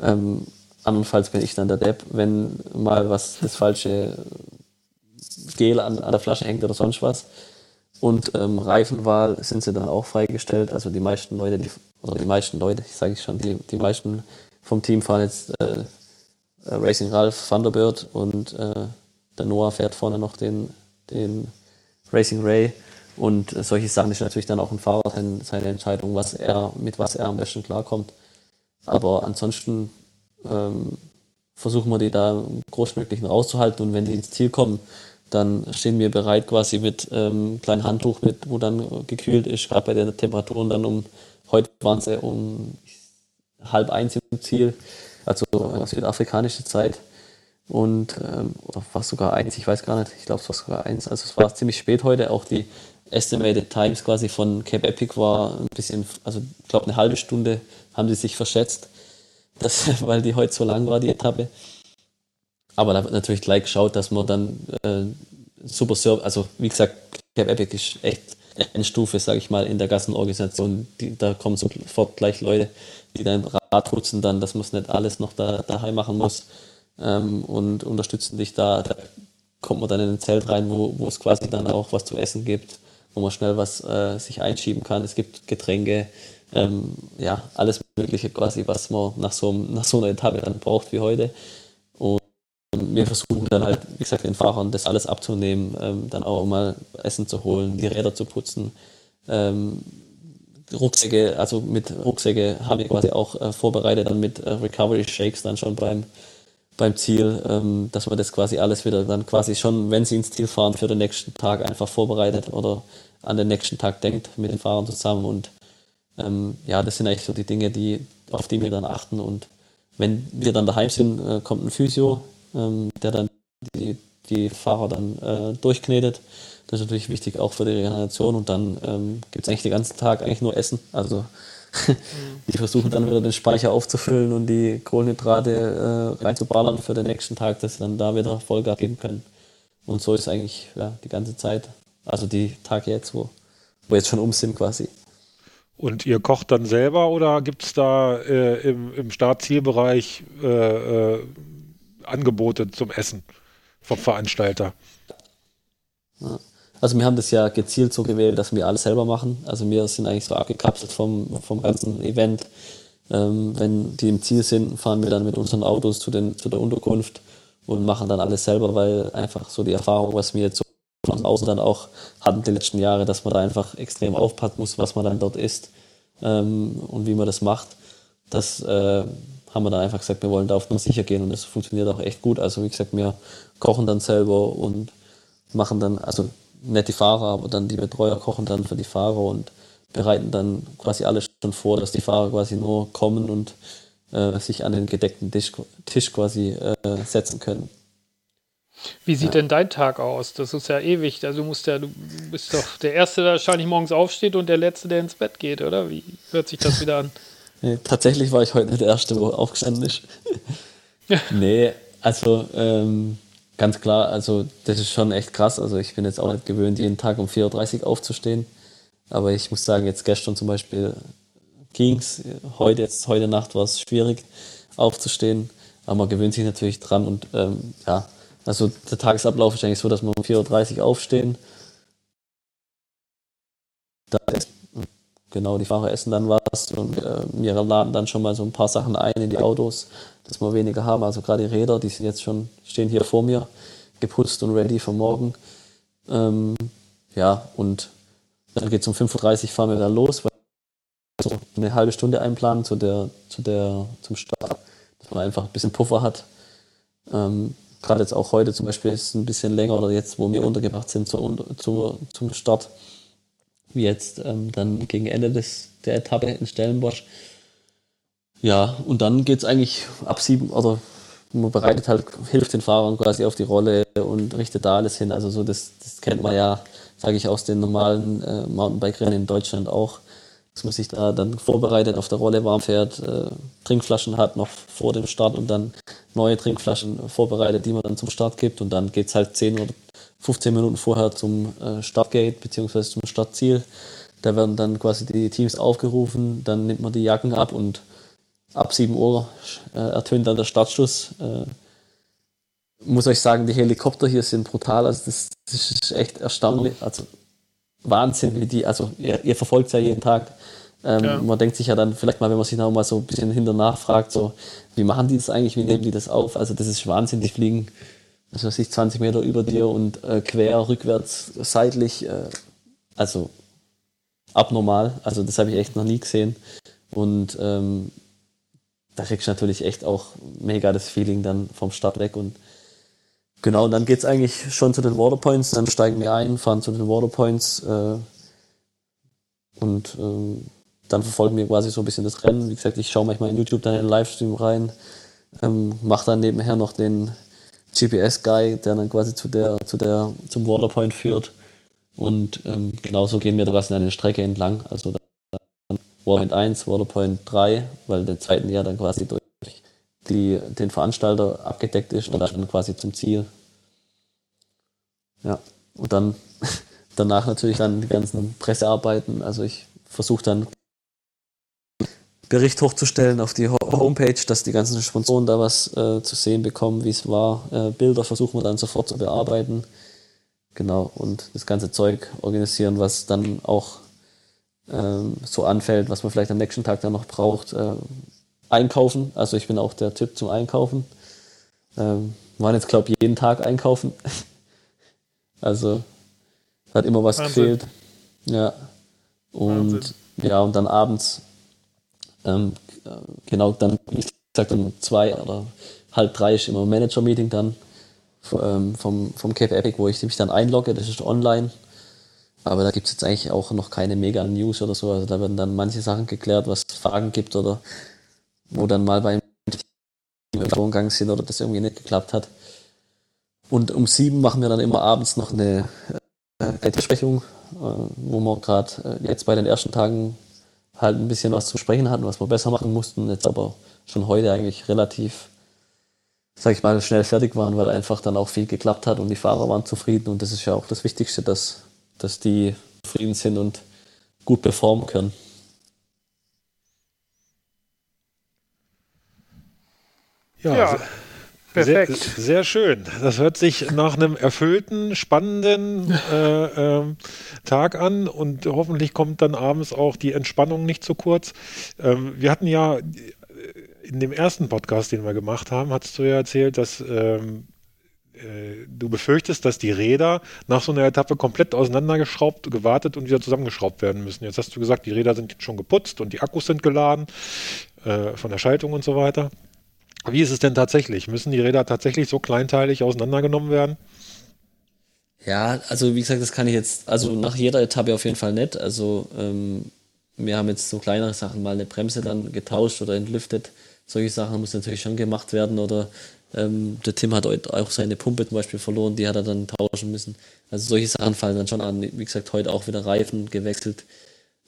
ähm, andernfalls bin ich dann der Depp, wenn mal was das falsche Gel an, an der Flasche hängt oder sonst was. Und ähm, Reifenwahl sind sie dann auch freigestellt. Also die meisten Leute, die, oder die meisten Leute, ich sage ich schon, die, die meisten vom Team fahren jetzt äh, äh, Racing Ralph Thunderbird und äh, der Noah fährt vorne noch den, den Racing Ray. Und äh, solche Sachen ist natürlich dann auch ein Fahrer seine Entscheidung, was er, mit was er am besten klarkommt. Aber ansonsten ähm, versuchen wir die da großmöglichen rauszuhalten und wenn die ins Ziel kommen, dann stehen wir bereit quasi mit ähm, kleinen Handtuch, mit, wo dann gekühlt ist, gerade bei den Temperaturen dann um, heute waren sie um halb eins im Ziel, äh, südafrikanische Zeit. Und, ähm, fast sogar eins, ich weiß gar nicht, ich glaube es war sogar eins. Also es war ziemlich spät heute, auch die Estimated Times quasi von Cape Epic war ein bisschen, also ich glaube eine halbe Stunde haben sie sich verschätzt, das, weil die heute so lang war, die Etappe. Aber da wird natürlich gleich geschaut, dass man dann äh, super Service, also wie gesagt, Cape Epic ist echt Endstufe, sage ich mal, in der Gassenorganisation. Die, da kommen sofort gleich Leute, die dein Rad putzen dann, dass man es nicht alles noch da, daheim machen muss ähm, und unterstützen dich da. Da kommt man dann in ein Zelt rein, wo, wo es quasi dann auch was zu essen gibt, wo man schnell was äh, sich einschieben kann. Es gibt Getränke, ähm, ja, alles Mögliche quasi, was man nach so, nach so einer Etappe dann braucht wie heute. Und wir versuchen dann halt, wie gesagt, den Fahrern das alles abzunehmen, ähm, dann auch mal Essen zu holen, die Räder zu putzen. Ähm, Rucksäcke, also mit Rucksäcke haben wir quasi auch äh, vorbereitet, dann mit äh, Recovery Shakes dann schon beim, beim Ziel, ähm, dass man das quasi alles wieder dann quasi schon, wenn sie ins Ziel fahren, für den nächsten Tag einfach vorbereitet oder an den nächsten Tag denkt mit den Fahrern zusammen. Und ähm, ja, das sind eigentlich so die Dinge, die, auf die wir dann achten. Und wenn wir dann daheim sind, äh, kommt ein Physio, ähm, der dann die, die Fahrer dann äh, durchknetet. Das ist natürlich wichtig auch für die Regeneration und dann ähm, gibt es eigentlich den ganzen Tag eigentlich nur Essen. Also die versuchen dann wieder den Speicher aufzufüllen und die Kohlenhydrate äh, reinzuballern für den nächsten Tag, dass sie dann da wieder Vollgas geben können. Und so ist eigentlich ja, die ganze Zeit, also die Tage jetzt, wo, wo jetzt schon um sind quasi. Und ihr kocht dann selber oder gibt es da äh, im, im Startzielbereich äh, äh Angebote zum Essen vom Veranstalter. Also wir haben das ja gezielt so gewählt, dass wir alles selber machen. Also wir sind eigentlich so abgekapselt vom, vom ganzen Event. Ähm, wenn die im Ziel sind, fahren wir dann mit unseren Autos zu, den, zu der Unterkunft und machen dann alles selber, weil einfach so die Erfahrung, was wir jetzt so von außen dann auch hatten die letzten Jahre, dass man da einfach extrem aufpassen muss, was man dann dort isst ähm, und wie man das macht. Das äh, haben wir dann einfach gesagt, wir wollen da auf Nummer sicher gehen und das funktioniert auch echt gut. Also wie gesagt, wir kochen dann selber und machen dann, also nicht die Fahrer, aber dann die Betreuer kochen dann für die Fahrer und bereiten dann quasi alles schon vor, dass die Fahrer quasi nur kommen und äh, sich an den gedeckten Tisch, Tisch quasi äh, setzen können. Wie sieht ja. denn dein Tag aus? Das ist ja ewig. Also du musst ja, du bist doch der Erste, der wahrscheinlich morgens aufsteht und der Letzte, der ins Bett geht, oder? Wie hört sich das wieder an? Nee, tatsächlich war ich heute nicht der Erste, wo aufgestanden ist. nee, also ähm, ganz klar, also das ist schon echt krass. Also ich bin jetzt auch nicht gewöhnt, jeden Tag um 4.30 Uhr aufzustehen. Aber ich muss sagen, jetzt gestern zum Beispiel ging's. Heute, jetzt, heute Nacht war es schwierig aufzustehen, aber man gewöhnt sich natürlich dran und ähm, ja, also der Tagesablauf ist eigentlich so, dass wir um 4.30 Uhr aufstehen. Da genau, die Fahrer essen dann was und äh, wir laden dann schon mal so ein paar Sachen ein in die Autos, dass wir weniger haben. Also gerade die Räder, die sind jetzt schon, stehen hier vor mir, geputzt und ready für morgen. Ähm, ja, und dann geht es um 5.30 Uhr, fahren wir dann los, weil wir eine halbe Stunde einplanen zu der, zu der, zum Start, dass man einfach ein bisschen Puffer hat. Ähm, Gerade jetzt auch heute zum Beispiel ist es ein bisschen länger oder jetzt, wo wir untergebracht sind zu, zu, zum Start, jetzt ähm, dann gegen Ende des, der Etappe in Stellenbosch. Ja, und dann geht es eigentlich ab sieben, oder man bereitet halt, hilft den Fahrern quasi auf die Rolle und richtet da alles hin. Also so, das, das kennt man ja, sage ich, aus den normalen äh, Mountainbike-Rennen in Deutschland auch, dass man sich da dann vorbereitet, auf der Rolle warm fährt, äh, Trinkflaschen hat noch vor dem Start und dann neue Trinkflaschen vorbereitet, die man dann zum Start gibt und dann geht es halt 10 oder 15 Minuten vorher zum äh, Startgate bzw. zum Startziel. Da werden dann quasi die Teams aufgerufen, dann nimmt man die Jacken ab und ab 7 Uhr äh, ertönt dann der Startschuss. Äh, muss euch sagen, die Helikopter hier sind brutal. Also das, das ist echt erstaunlich. Also Wahnsinn, wie die, also ihr, ihr verfolgt es ja jeden Tag. Ähm, ja. Man denkt sich ja dann vielleicht mal, wenn man sich noch mal so ein bisschen hinter nachfragt, so, wie machen die das eigentlich, wie nehmen die das auf? Also das ist Wahnsinn, die fliegen was weiß ich, 20 Meter über dir und äh, quer, rückwärts, seitlich, äh, also abnormal. Also das habe ich echt noch nie gesehen. Und ähm, da kriegst du natürlich echt auch mega das Feeling dann vom Start weg. Und genau, und dann geht es eigentlich schon zu den Waterpoints. Dann steigen wir ein, fahren zu den Waterpoints äh, und ähm, dann verfolgen wir quasi so ein bisschen das Rennen. Wie gesagt, ich schaue manchmal in YouTube dann in den Livestream rein, ähm, mache dann nebenher noch den GPS-Guy, der dann quasi zu der, zu der, zum Waterpoint führt. Und ähm, genauso gehen wir quasi eine Strecke entlang. Also dann Waterpoint 1, Waterpoint 3, weil der zweiten ja dann quasi durch die, den Veranstalter abgedeckt ist und dann quasi zum Ziel. Ja, und dann danach natürlich dann die ganzen Pressearbeiten. Also ich versuche dann Bericht hochzustellen auf die Homepage, dass die ganzen Sponsoren da was äh, zu sehen bekommen, wie es war. Äh, Bilder versuchen wir dann sofort zu bearbeiten. Genau, und das ganze Zeug organisieren, was dann auch ähm, so anfällt, was man vielleicht am nächsten Tag dann noch braucht. Äh, einkaufen, also ich bin auch der Typ zum Einkaufen. Ähm, waren jetzt, glaube ich, jeden Tag einkaufen. also hat immer was Wahnsinn. gefehlt. Ja. Und Wahnsinn. ja, und dann abends ähm, genau, dann, wie gesagt, um zwei oder halb drei ist immer ein Manager-Meeting dann ähm, vom, vom Cape Epic, wo ich mich dann einlogge, das ist online. Aber da gibt es jetzt eigentlich auch noch keine Mega-News oder so. Also da werden dann manche Sachen geklärt, was Fragen gibt oder wo dann mal beim Vorgang sind oder das irgendwie nicht geklappt hat. Und um sieben machen wir dann immer abends noch eine äh, Besprechung, äh, wo wir gerade äh, jetzt bei den ersten Tagen halt ein bisschen was zu sprechen hatten, was wir besser machen mussten, jetzt aber schon heute eigentlich relativ, sag ich mal, schnell fertig waren, weil einfach dann auch viel geklappt hat und die Fahrer waren zufrieden und das ist ja auch das Wichtigste, dass, dass die zufrieden sind und gut performen können. Ja, ja. Perfekt. Sehr, sehr, schön. Das hört sich nach einem erfüllten, spannenden äh, äh, Tag an und hoffentlich kommt dann abends auch die Entspannung nicht zu kurz. Ähm, wir hatten ja in dem ersten Podcast, den wir gemacht haben, hast du ja erzählt, dass ähm, äh, du befürchtest, dass die Räder nach so einer Etappe komplett auseinandergeschraubt, gewartet und wieder zusammengeschraubt werden müssen. Jetzt hast du gesagt, die Räder sind schon geputzt und die Akkus sind geladen äh, von der Schaltung und so weiter. Wie ist es denn tatsächlich? Müssen die Räder tatsächlich so kleinteilig auseinandergenommen werden? Ja, also wie gesagt, das kann ich jetzt, also nach jeder Etappe auf jeden Fall nicht. Also ähm, wir haben jetzt so kleinere Sachen mal eine Bremse dann getauscht oder entlüftet. Solche Sachen muss natürlich schon gemacht werden. Oder ähm, der Tim hat auch seine Pumpe zum Beispiel verloren, die hat er dann tauschen müssen. Also solche Sachen fallen dann schon an. Wie gesagt, heute auch wieder Reifen gewechselt.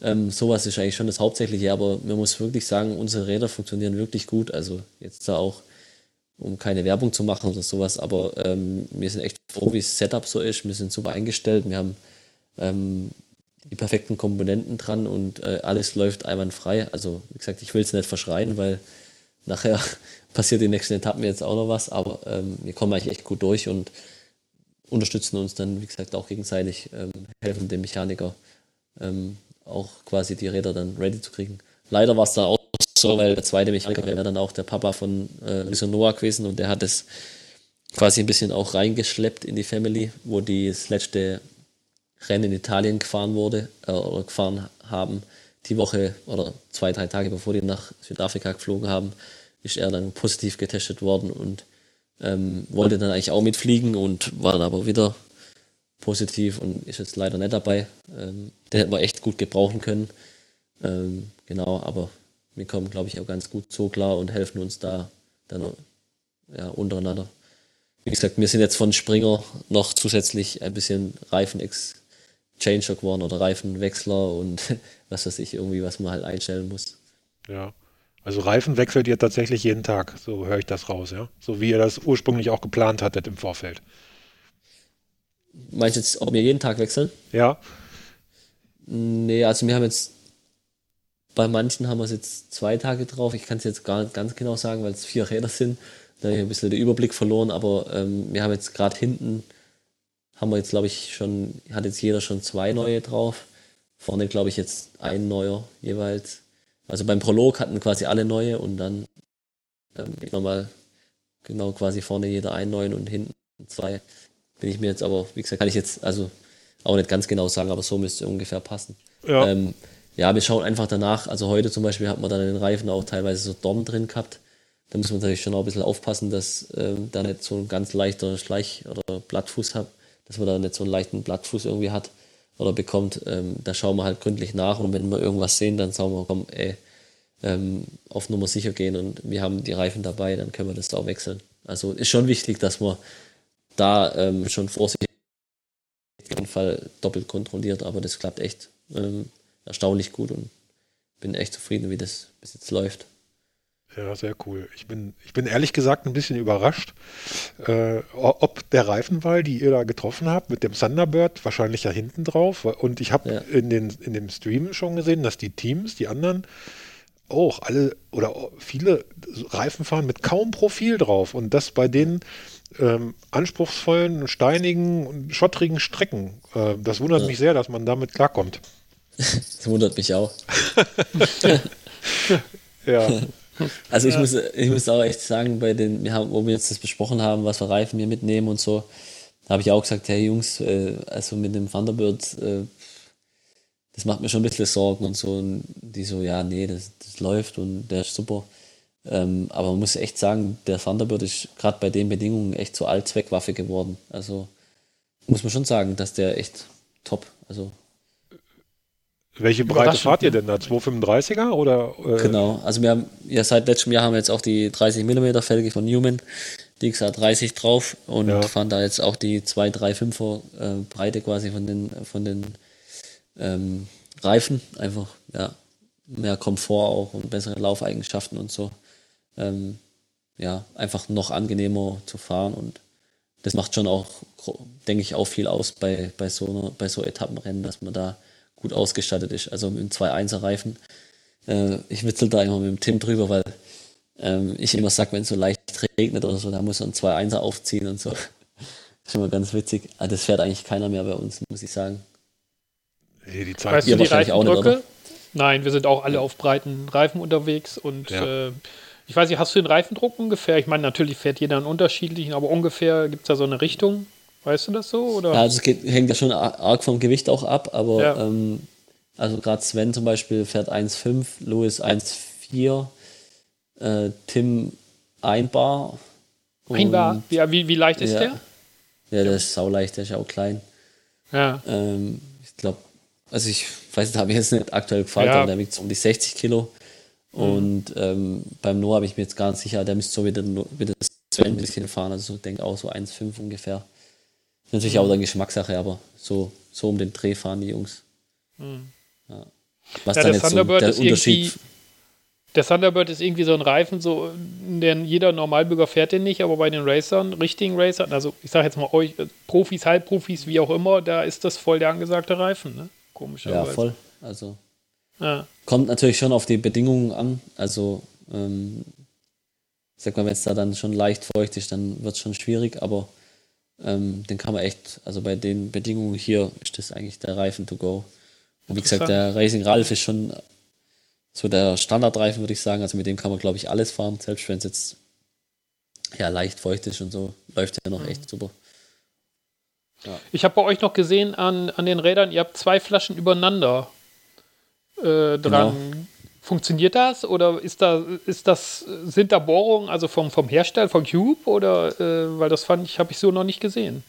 Ähm, sowas ist eigentlich schon das Hauptsächliche, aber man muss wirklich sagen, unsere Räder funktionieren wirklich gut. Also jetzt da auch, um keine Werbung zu machen oder sowas, aber ähm, wir sind echt froh, wie das Setup so ist. Wir sind super eingestellt. Wir haben ähm, die perfekten Komponenten dran und äh, alles läuft einwandfrei. Also, wie gesagt, ich will es nicht verschreien, weil nachher passiert in den nächsten Etappen jetzt auch noch was, aber ähm, wir kommen eigentlich echt gut durch und unterstützen uns dann, wie gesagt, auch gegenseitig, ähm, helfen dem Mechaniker ähm, auch quasi die Räder dann ready zu kriegen. Leider war es da auch so, weil der zweite Mechaniker wäre dann auch der Papa von äh, Noah gewesen und der hat es quasi ein bisschen auch reingeschleppt in die Family, wo die das letzte Rennen in Italien gefahren wurde äh, oder gefahren haben. Die Woche oder zwei, drei Tage bevor die nach Südafrika geflogen haben, ist er dann positiv getestet worden und ähm, wollte dann eigentlich auch mitfliegen und war dann aber wieder positiv und ist jetzt leider nicht dabei. Ähm, den hätten wir echt gut gebrauchen können. Ähm, genau, aber wir kommen, glaube ich, auch ganz gut so klar und helfen uns da dann ja, untereinander. Wie gesagt, wir sind jetzt von Springer noch zusätzlich ein bisschen Reifen-Exchanger geworden oder Reifenwechsler und was weiß ich, irgendwie, was man halt einstellen muss. Ja. Also Reifen wechselt ihr tatsächlich jeden Tag, so höre ich das raus, ja? So wie ihr das ursprünglich auch geplant hattet im Vorfeld. Meinst du jetzt, ob wir jeden Tag wechseln? Ja. Nee, also wir haben jetzt, bei manchen haben wir es jetzt zwei Tage drauf. Ich kann es jetzt gar nicht ganz genau sagen, weil es vier Räder sind. Da habe ich ein bisschen den Überblick verloren, aber ähm, wir haben jetzt gerade hinten, haben wir jetzt, glaube ich, schon, hat jetzt jeder schon zwei neue drauf. Vorne, glaube ich, jetzt ein neuer jeweils. Also beim Prolog hatten quasi alle neue und dann ähm, nochmal genau quasi vorne jeder einen neuen und hinten zwei. Bin ich mir jetzt aber, wie gesagt, kann ich jetzt also auch nicht ganz genau sagen, aber so müsste es ungefähr passen. Ja. Ähm, ja, wir schauen einfach danach. Also heute zum Beispiel hat man dann in den Reifen auch teilweise so Dorn drin gehabt. Da muss man natürlich schon auch ein bisschen aufpassen, dass ähm, da nicht so ein ganz leichter Schleich- oder Blattfuß hat, dass man da nicht so einen leichten Blattfuß irgendwie hat oder bekommt. Ähm, da schauen wir halt gründlich nach und wenn wir irgendwas sehen, dann sagen wir, komm, ey, ähm, auf Nummer sicher gehen und wir haben die Reifen dabei, dann können wir das da auch wechseln. Also ist schon wichtig, dass man da ähm, schon vorsichtig auf jeden Fall doppelt kontrolliert, aber das klappt echt ähm, erstaunlich gut und bin echt zufrieden, wie das bis jetzt läuft. Ja, sehr cool. Ich bin, ich bin ehrlich gesagt ein bisschen überrascht, äh, ob der Reifenwahl, die ihr da getroffen habt, mit dem Thunderbird wahrscheinlich ja hinten drauf. Und ich habe ja. in, in dem Stream schon gesehen, dass die Teams, die anderen, auch alle oder viele Reifen fahren mit kaum Profil drauf. Und das bei den ähm, anspruchsvollen, steinigen und schottrigen Strecken. Äh, das wundert ja. mich sehr, dass man damit klarkommt. Das wundert mich auch. ja. Also ich, ja. muss, ich muss auch echt sagen, bei den, wir haben, wo wir jetzt das besprochen haben, was für Reifen wir mitnehmen und so, habe ich auch gesagt, hey Jungs, äh, also mit dem Thunderbird, äh, das macht mir schon ein bisschen Sorgen und so. Und die so, ja, nee, das, das läuft und der ist super. Ähm, aber man muss echt sagen, der Thunderbird ist gerade bei den Bedingungen echt zur Allzweckwaffe geworden. Also muss man schon sagen, dass der echt top. Also welche Breite fahrt ihr denn da? 235er oder? Äh? Genau, also wir haben ja seit letztem Jahr haben wir jetzt auch die 30 mm Felge von Newman, die XA30 drauf und ja. fahren da jetzt auch die 235er äh, Breite quasi von den von den ähm, Reifen. Einfach ja mehr Komfort auch und bessere Laufeigenschaften und so. Ähm, ja, einfach noch angenehmer zu fahren und das macht schon auch, denke ich, auch viel aus bei, bei so einer, bei so Etappenrennen, dass man da gut ausgestattet ist. Also mit einem 2-1er Reifen. Äh, ich witzel da immer mit dem Tim drüber, weil ähm, ich immer sage, wenn es so leicht regnet oder so, da muss man einen 2-1er aufziehen und so. Das ist immer ganz witzig. Ah, das fährt eigentlich keiner mehr bei uns, muss ich sagen. Nee, die Zeit weißt du, die Reifendrücke? Nein, wir sind auch alle auf breiten Reifen unterwegs und ja. äh, ich weiß nicht, hast du den Reifendruck ungefähr? Ich meine, natürlich fährt jeder einen unterschiedlichen, aber ungefähr gibt es da so eine Richtung. Weißt du das so? Oder? Ja, also es geht, hängt ja schon arg vom Gewicht auch ab, aber ja. ähm, also gerade Sven zum Beispiel fährt 1,5, Louis 1,4, äh, Tim 1 Bar. Ein Bar? Ja, wie, wie leicht ist ja, der? Ja, der ist sauleicht, der ist auch klein. Ja. Ähm, ich glaube, also ich weiß, da habe ich jetzt nicht aktuell gefragt, ja. aber der wiegt so um die 60 Kilo. Mhm. Und ähm, beim Noah habe ich mir jetzt gar nicht sicher, der müsste so wie der, wie der Sven ein bisschen fahren, also ich denke auch so 1,5 ungefähr. Natürlich auch eine Geschmackssache, aber so, so um den Dreh fahren die Jungs. Mhm. Ja. Was ja, dann jetzt so der Unterschied. Der Thunderbird ist irgendwie so ein Reifen, so, denn jeder Normalbürger fährt den nicht, aber bei den Racern, richtigen Racern, also ich sage jetzt mal euch, Profis, Halbprofis, wie auch immer, da ist das voll der angesagte Reifen. Ne? Komischerweise. Ja, voll. Also ja. kommt natürlich schon auf die Bedingungen an. Also ähm, sag mal, wenn es da dann schon leicht feucht ist, dann wird es schon schwierig, aber ähm, den kann man echt, also bei den Bedingungen hier ist das eigentlich der Reifen to go. Und wie gesagt, der Racing Ralph ist schon so der Standardreifen, würde ich sagen. Also mit dem kann man, glaube ich, alles fahren, selbst wenn es jetzt ja leicht feucht ist und so, läuft der noch mhm. echt super. Ja. Ich habe bei euch noch gesehen an, an den Rädern, ihr habt zwei Flaschen übereinander äh, dran. Genau. Funktioniert das oder ist da, ist das, sind da Bohrungen, also vom, vom Hersteller, vom Cube oder äh, weil das fand ich, habe ich so noch nicht gesehen.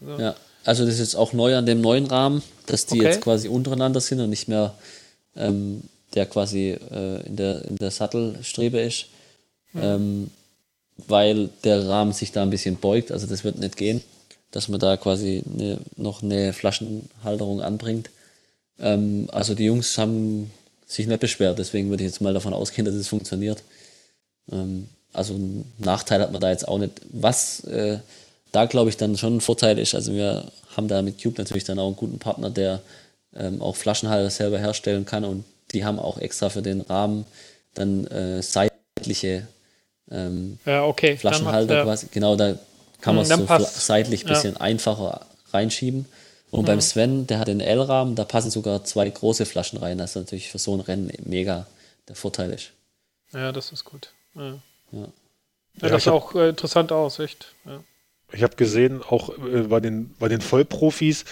Also. Ja, also das ist jetzt auch neu an dem neuen Rahmen, dass die okay. jetzt quasi untereinander sind und nicht mehr ähm, der quasi äh, in, der, in der Sattelstrebe ist. Mhm. Ähm, weil der Rahmen sich da ein bisschen beugt, also das wird nicht gehen, dass man da quasi eine, noch eine Flaschenhalterung anbringt. Ähm, also die Jungs haben sich nicht beschwert. Deswegen würde ich jetzt mal davon ausgehen, dass es funktioniert. Ähm, also einen Nachteil hat man da jetzt auch nicht. Was äh, da, glaube ich, dann schon ein Vorteil ist, also wir haben da mit Cube natürlich dann auch einen guten Partner, der ähm, auch Flaschenhalter selber herstellen kann und die haben auch extra für den Rahmen dann äh, seitliche ähm, ja, okay. Flaschenhalter quasi. Genau, da kann man es so seitlich ein bisschen ja. einfacher reinschieben. Und mhm. beim Sven, der hat den L-Rahmen, da passen sogar zwei große Flaschen rein. Das ist natürlich für so ein Rennen mega der Vorteil ist. Ja, das ist gut. Ja, ja. ja das sah auch äh, interessant aus, echt. Ja. Ich habe gesehen, auch äh, bei, den, bei den Vollprofis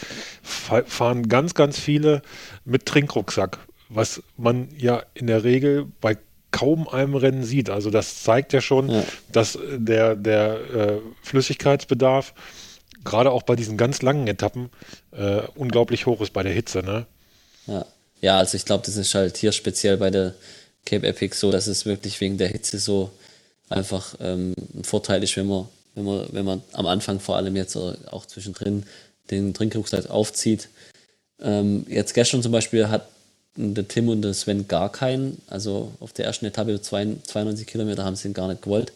fahren ganz, ganz viele mit Trinkrucksack, was man ja in der Regel bei kaum einem Rennen sieht. Also das zeigt ja schon, ja. dass der, der äh, Flüssigkeitsbedarf gerade auch bei diesen ganz langen Etappen äh, unglaublich hoch ist bei der Hitze, ne? Ja, ja also ich glaube, das ist halt hier speziell bei der Cape Epic so, dass es wirklich wegen der Hitze so einfach ähm, ein Vorteil ist, wenn man, wenn man, wenn man am Anfang vor allem jetzt auch zwischendrin den Trinkrucksack aufzieht. Ähm, jetzt gestern zum Beispiel hat der Tim und der Sven gar keinen, also auf der ersten Etappe 92 Kilometer haben sie ihn gar nicht gewollt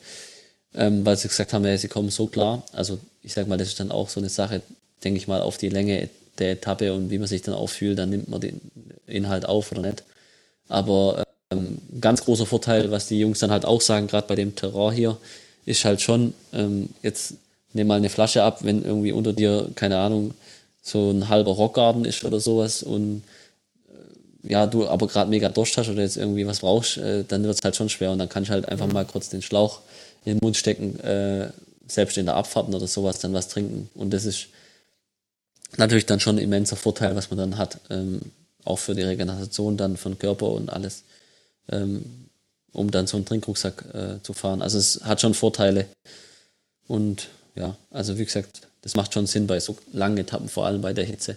ähm, weil sie gesagt haben, ja, sie kommen so klar. Also ich sag mal, das ist dann auch so eine Sache, denke ich mal, auf die Länge der Etappe und wie man sich dann auch fühlt, dann nimmt man den Inhalt auf oder nicht. Aber ähm, ganz großer Vorteil, was die Jungs dann halt auch sagen, gerade bei dem Terror hier, ist halt schon, ähm, jetzt nimm mal eine Flasche ab, wenn irgendwie unter dir, keine Ahnung, so ein halber Rockgarten ist oder sowas und ja, du aber gerade mega Durst hast oder jetzt irgendwie was brauchst, äh, dann wird es halt schon schwer und dann kann ich halt einfach mal kurz den Schlauch in den Mund stecken, äh, selbst in der Abfahrt oder sowas dann was trinken. Und das ist natürlich dann schon ein immenser Vorteil, was man dann hat, ähm, auch für die Regeneration dann von Körper und alles, ähm, um dann so einen Trinkrucksack äh, zu fahren. Also es hat schon Vorteile. Und ja, also wie gesagt, das macht schon Sinn bei so langen Etappen, vor allem bei der Hitze.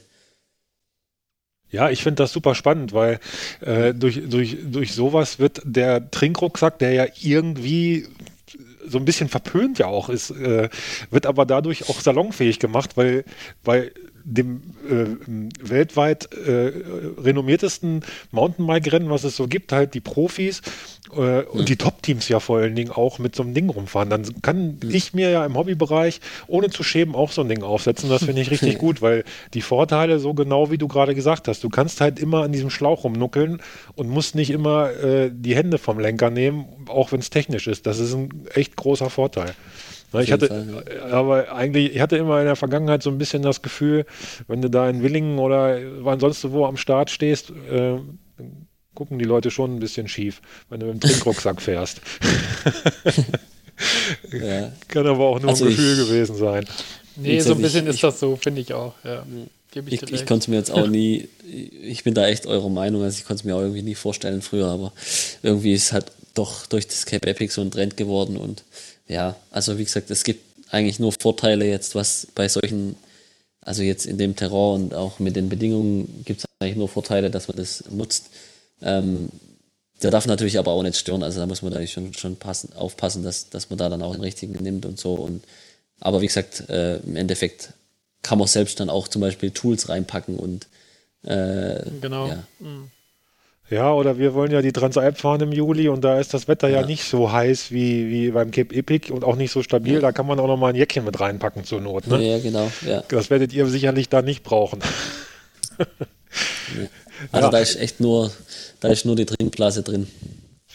Ja, ich finde das super spannend, weil äh, durch, durch, durch sowas wird der Trinkrucksack, der ja irgendwie so ein bisschen verpönt ja auch ist, äh, wird aber dadurch auch salonfähig gemacht, weil, weil dem äh, weltweit äh, renommiertesten Mountainbike-Rennen, was es so gibt, halt die Profis äh, und die Top-Teams ja vor allen Dingen auch mit so einem Ding rumfahren. Dann kann mhm. ich mir ja im Hobbybereich ohne zu schämen auch so ein Ding aufsetzen. Das finde ich richtig gut, weil die Vorteile, so genau wie du gerade gesagt hast, du kannst halt immer an diesem Schlauch rumnuckeln und musst nicht immer äh, die Hände vom Lenker nehmen, auch wenn es technisch ist. Das ist ein echt großer Vorteil. Ich hatte, Fall, ja. aber eigentlich, ich hatte immer in der Vergangenheit so ein bisschen das Gefühl, wenn du da in Willingen oder ansonsten wo am Start stehst, äh, gucken die Leute schon ein bisschen schief, wenn du mit dem Trinkrucksack fährst. ja. Kann aber auch nur also ein Gefühl ich, gewesen sein. Nee, so ein bisschen ich, ist das so, finde ich auch. Ja. Ich, ich, ich konnte mir jetzt auch nie, ich bin da echt eurer Meinung, also ich konnte es mir auch irgendwie nie vorstellen früher, aber irgendwie ist halt doch durch das Cape Epic so ein Trend geworden und ja, also wie gesagt, es gibt eigentlich nur Vorteile jetzt, was bei solchen, also jetzt in dem Terror und auch mit den Bedingungen gibt es eigentlich nur Vorteile, dass man das nutzt. Ähm, der darf natürlich aber auch nicht stören, also da muss man da schon, schon passen, aufpassen, dass, dass man da dann auch den richtigen nimmt und so. Und, aber wie gesagt, äh, im Endeffekt kann man selbst dann auch zum Beispiel Tools reinpacken und äh, genau. Ja. Mhm. Ja, oder wir wollen ja die Transalp fahren im Juli und da ist das Wetter ja, ja nicht so heiß wie, wie beim Cape Epic und auch nicht so stabil. Ja. Da kann man auch noch mal ein Jäckchen mit reinpacken zur Not. Ne? Ja, genau. Ja. Das werdet ihr sicherlich da nicht brauchen. Also ja. da ist echt nur, da ist nur die Trinkblase drin.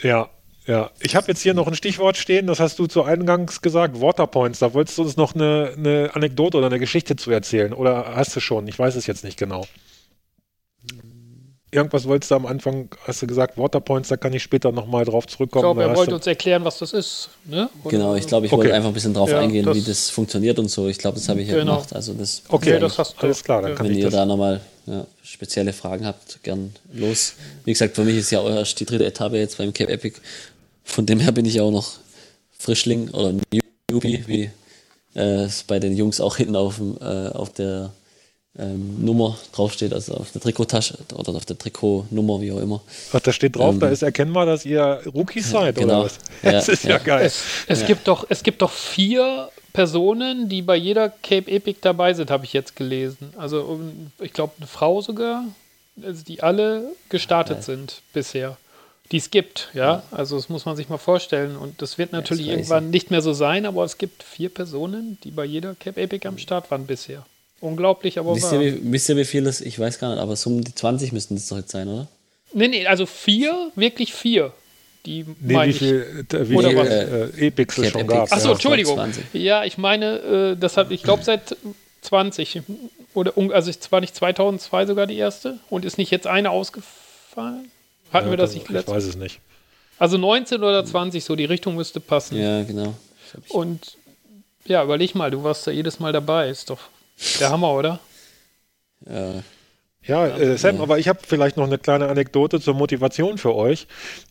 Ja, ja, ich habe jetzt hier noch ein Stichwort stehen, das hast du zu Eingangs gesagt, Waterpoints. Da wolltest du uns noch eine, eine Anekdote oder eine Geschichte zu erzählen. Oder hast du schon? Ich weiß es jetzt nicht genau. Irgendwas wolltest du am Anfang, hast du gesagt, Waterpoints, da kann ich später nochmal drauf zurückkommen. Ich glaube, er wollte uns erklären, was das ist. Ne? Genau, ich glaube, ich okay. wollte einfach ein bisschen drauf ja, eingehen, das wie das funktioniert und so. Ich glaube, das habe ich ja genau. gemacht. Also das okay, das hast du. Alles klar, dann kann Wenn ich ihr das. da nochmal ja, spezielle Fragen habt, gern los. Wie gesagt, für mich ist ja erst die dritte Etappe jetzt beim Cape Epic von dem her bin ich auch noch Frischling oder Newbie, wie äh, es bei den Jungs auch hinten auf, dem, äh, auf der ähm, Nummer draufsteht, also auf der Trikottasche oder auf der Trikotnummer, wie auch immer. Ach, da steht drauf, ähm, da ist erkennbar, dass ihr Rookies seid, genau. oder was? Das ja, ist ja, ja geil. Es, es ja. Gibt doch, es gibt doch vier Personen, die bei jeder Cape Epic dabei sind, habe ich jetzt gelesen. Also ich glaube eine Frau sogar, also die alle gestartet sind bisher die es gibt, ja. Also das muss man sich mal vorstellen. Und das wird natürlich das irgendwann nicht mehr so sein, aber es gibt vier Personen, die bei jeder Cap Epic am Start waren bisher. Unglaublich, aber wisst wahr. Ihr, wie, wisst ihr, wie viel das, ich weiß gar nicht, aber so um die 20 müssten es doch jetzt sein, oder? Nee, nee, also vier, wirklich vier. Die nee, wie viel, wie oder viel äh, Epics es schon gab. Achso, ja. Entschuldigung. Ja, ich meine, äh, das hat, ich glaube seit 20 oder also es war nicht 2002 sogar die erste und ist nicht jetzt eine ausgefallen? Hatten ja, wir das nicht letztes Ich weiß es nicht. Also 19 oder 20, so die Richtung müsste passen. Ja, genau. Und ja, überleg mal, du warst da jedes Mal dabei. Ist doch der Hammer, oder? Ja, ja, äh, Sam, aber ich habe vielleicht noch eine kleine Anekdote zur Motivation für euch,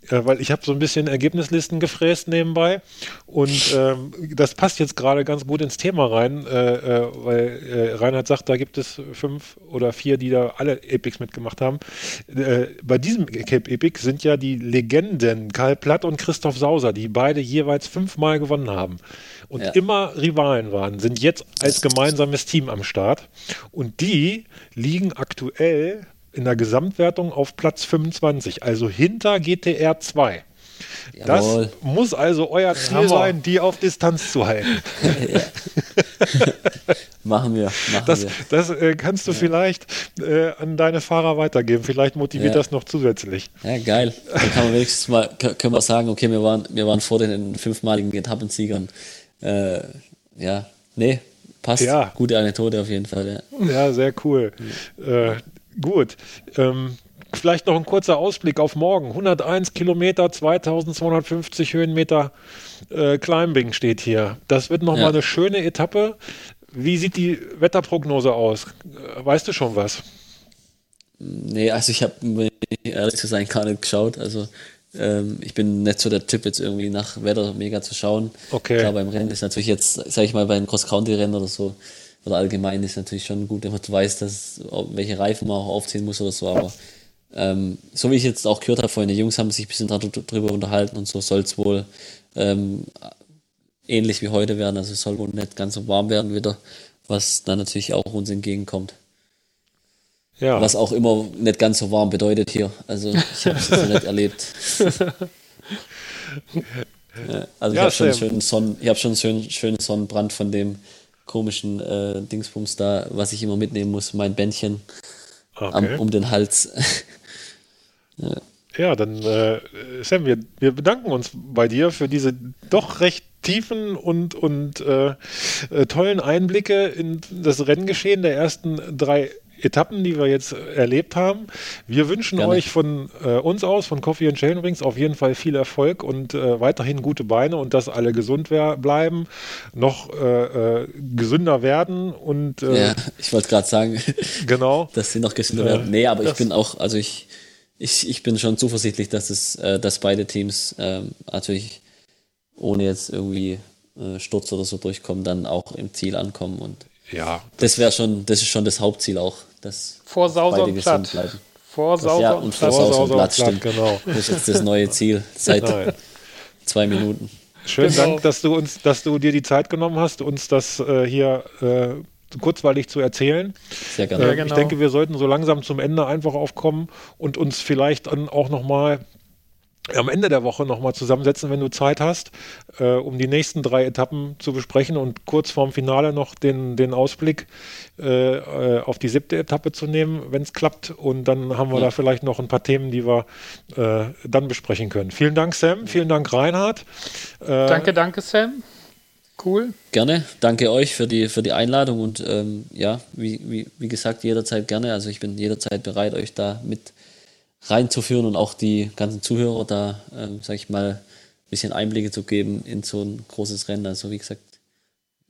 äh, weil ich habe so ein bisschen Ergebnislisten gefräst nebenbei und ähm, das passt jetzt gerade ganz gut ins Thema rein, äh, äh weil äh, Reinhard sagt, da gibt es fünf oder vier, die da alle Epics mitgemacht haben. Äh, bei diesem Cape Epic sind ja die Legenden Karl Platt und Christoph Sauser, die beide jeweils fünfmal gewonnen haben und ja. immer Rivalen waren, sind jetzt als gemeinsames Team am Start. Und die liegen aktuell in der Gesamtwertung auf Platz 25, also hinter GTR 2. Das muss also euer Ziel Hammer. sein, die auf Distanz zu halten. machen wir. Machen das wir. das äh, kannst du ja. vielleicht äh, an deine Fahrer weitergeben. Vielleicht motiviert ja. das noch zusätzlich. Ja, geil. Dann kann man wenigstens mal können wir sagen, okay, wir waren, wir waren vor den fünfmaligen Etappensiegern äh, ja, nee, passt. Ja. Gute Anekdote auf jeden Fall. Ja, ja sehr cool. Äh, gut. Ähm, vielleicht noch ein kurzer Ausblick auf morgen. 101 Kilometer, 2250 Höhenmeter äh, Climbing steht hier. Das wird nochmal ja. eine schöne Etappe. Wie sieht die Wetterprognose aus? Äh, weißt du schon was? Nee, also ich habe, ehrlich zu sein, gar nicht geschaut. Also ähm, ich bin nicht so der Typ, jetzt irgendwie nach Wetter mega zu schauen. Okay. Klar, beim Rennen ist natürlich jetzt, sag ich mal, beim Cross-Country-Rennen oder so, oder allgemein ist natürlich schon gut, wenn man weiß, dass, welche Reifen man auch aufziehen muss oder so, aber ähm, so wie ich jetzt auch gehört habe vorhin, die Jungs haben sich ein bisschen darüber unterhalten und so soll es wohl ähm, ähnlich wie heute werden, also es soll wohl nicht ganz so warm werden wieder, was dann natürlich auch uns entgegenkommt. Ja. Was auch immer nicht ganz so warm bedeutet hier. Also ich habe es jetzt nicht erlebt. also ich habe schon, schönen Sonnen, hab schon einen schönen, schönen Sonnenbrand von dem komischen äh, Dingsbums da, was ich immer mitnehmen muss, mein Bändchen okay. am, um den Hals. ja. ja. dann äh, Sam, wir, wir bedanken uns bei dir für diese doch recht tiefen und, und äh, äh tollen Einblicke in das Renngeschehen der ersten drei Etappen, die wir jetzt erlebt haben. Wir wünschen Gerne. euch von äh, uns aus, von Coffee and Chain Rings, auf jeden Fall viel Erfolg und äh, weiterhin gute Beine und dass alle gesund bleiben, noch äh, äh, gesünder werden und äh, ja, ich wollte gerade sagen, genau, dass sie noch gesünder werden. Nee, aber ich bin auch, also ich, ich, ich bin schon zuversichtlich, dass es, äh, dass beide Teams ähm, natürlich ohne jetzt irgendwie Sturz oder so durchkommen, dann auch im Ziel ankommen und ja. Das wäre schon, das ist schon das Hauptziel auch. Dass vor Sauser und Platt. Vor Sauser ja, und Platt. Vor Sauser und Platt, stimmt. Genau. Das ist jetzt das neue Ziel seit Nein. zwei Minuten. Schönen genau. Dank, dass du uns, dass du dir die Zeit genommen hast, uns das äh, hier äh, kurzweilig zu erzählen. Sehr gerne. Äh, genau. Ich denke, wir sollten so langsam zum Ende einfach aufkommen und uns vielleicht dann auch nochmal am Ende der Woche nochmal zusammensetzen, wenn du Zeit hast, äh, um die nächsten drei Etappen zu besprechen und kurz vorm Finale noch den, den Ausblick äh, äh auf die siebte Etappe zu nehmen, wenn es klappt. Und dann haben wir ja. da vielleicht noch ein paar Themen, die wir äh, dann besprechen können. Vielen Dank, Sam. Vielen Dank, Reinhard. Äh, danke, danke, Sam. Cool. Gerne. Danke euch für die, für die Einladung und ähm, ja, wie, wie, wie gesagt, jederzeit gerne. Also ich bin jederzeit bereit, euch da mit reinzuführen und auch die ganzen Zuhörer da, ähm, sag ich mal, ein bisschen Einblicke zu geben in so ein großes Rennen. Also wie gesagt,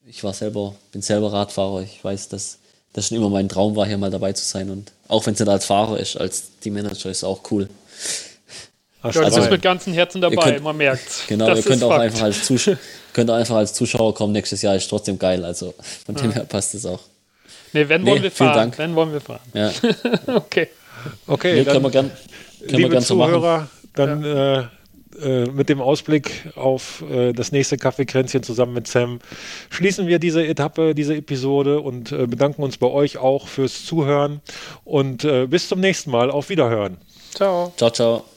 ich war selber, bin selber Radfahrer. Ich weiß, dass das schon immer mein Traum war, hier mal dabei zu sein. Und auch wenn es nicht als Fahrer ist, als Teammanager ist auch cool. Ja, du also, bist mit ganzem Herzen dabei, könnt, man merkt. Genau, ihr könnt auch einfach als, Zuschauer, könnt einfach als Zuschauer kommen, nächstes Jahr ist trotzdem geil. Also von ja. dem her passt es auch. Nee, wenn nee, wollen wir fahren. Dank. Wenn wollen wir fahren. Ja. okay. Okay, nee, können wir gern, können liebe Zuhörer, so dann ja. äh, äh, mit dem Ausblick auf äh, das nächste Kaffeekränzchen zusammen mit Sam schließen wir diese Etappe, diese Episode und äh, bedanken uns bei euch auch fürs Zuhören und äh, bis zum nächsten Mal. Auf Wiederhören. Ciao. Ciao, ciao.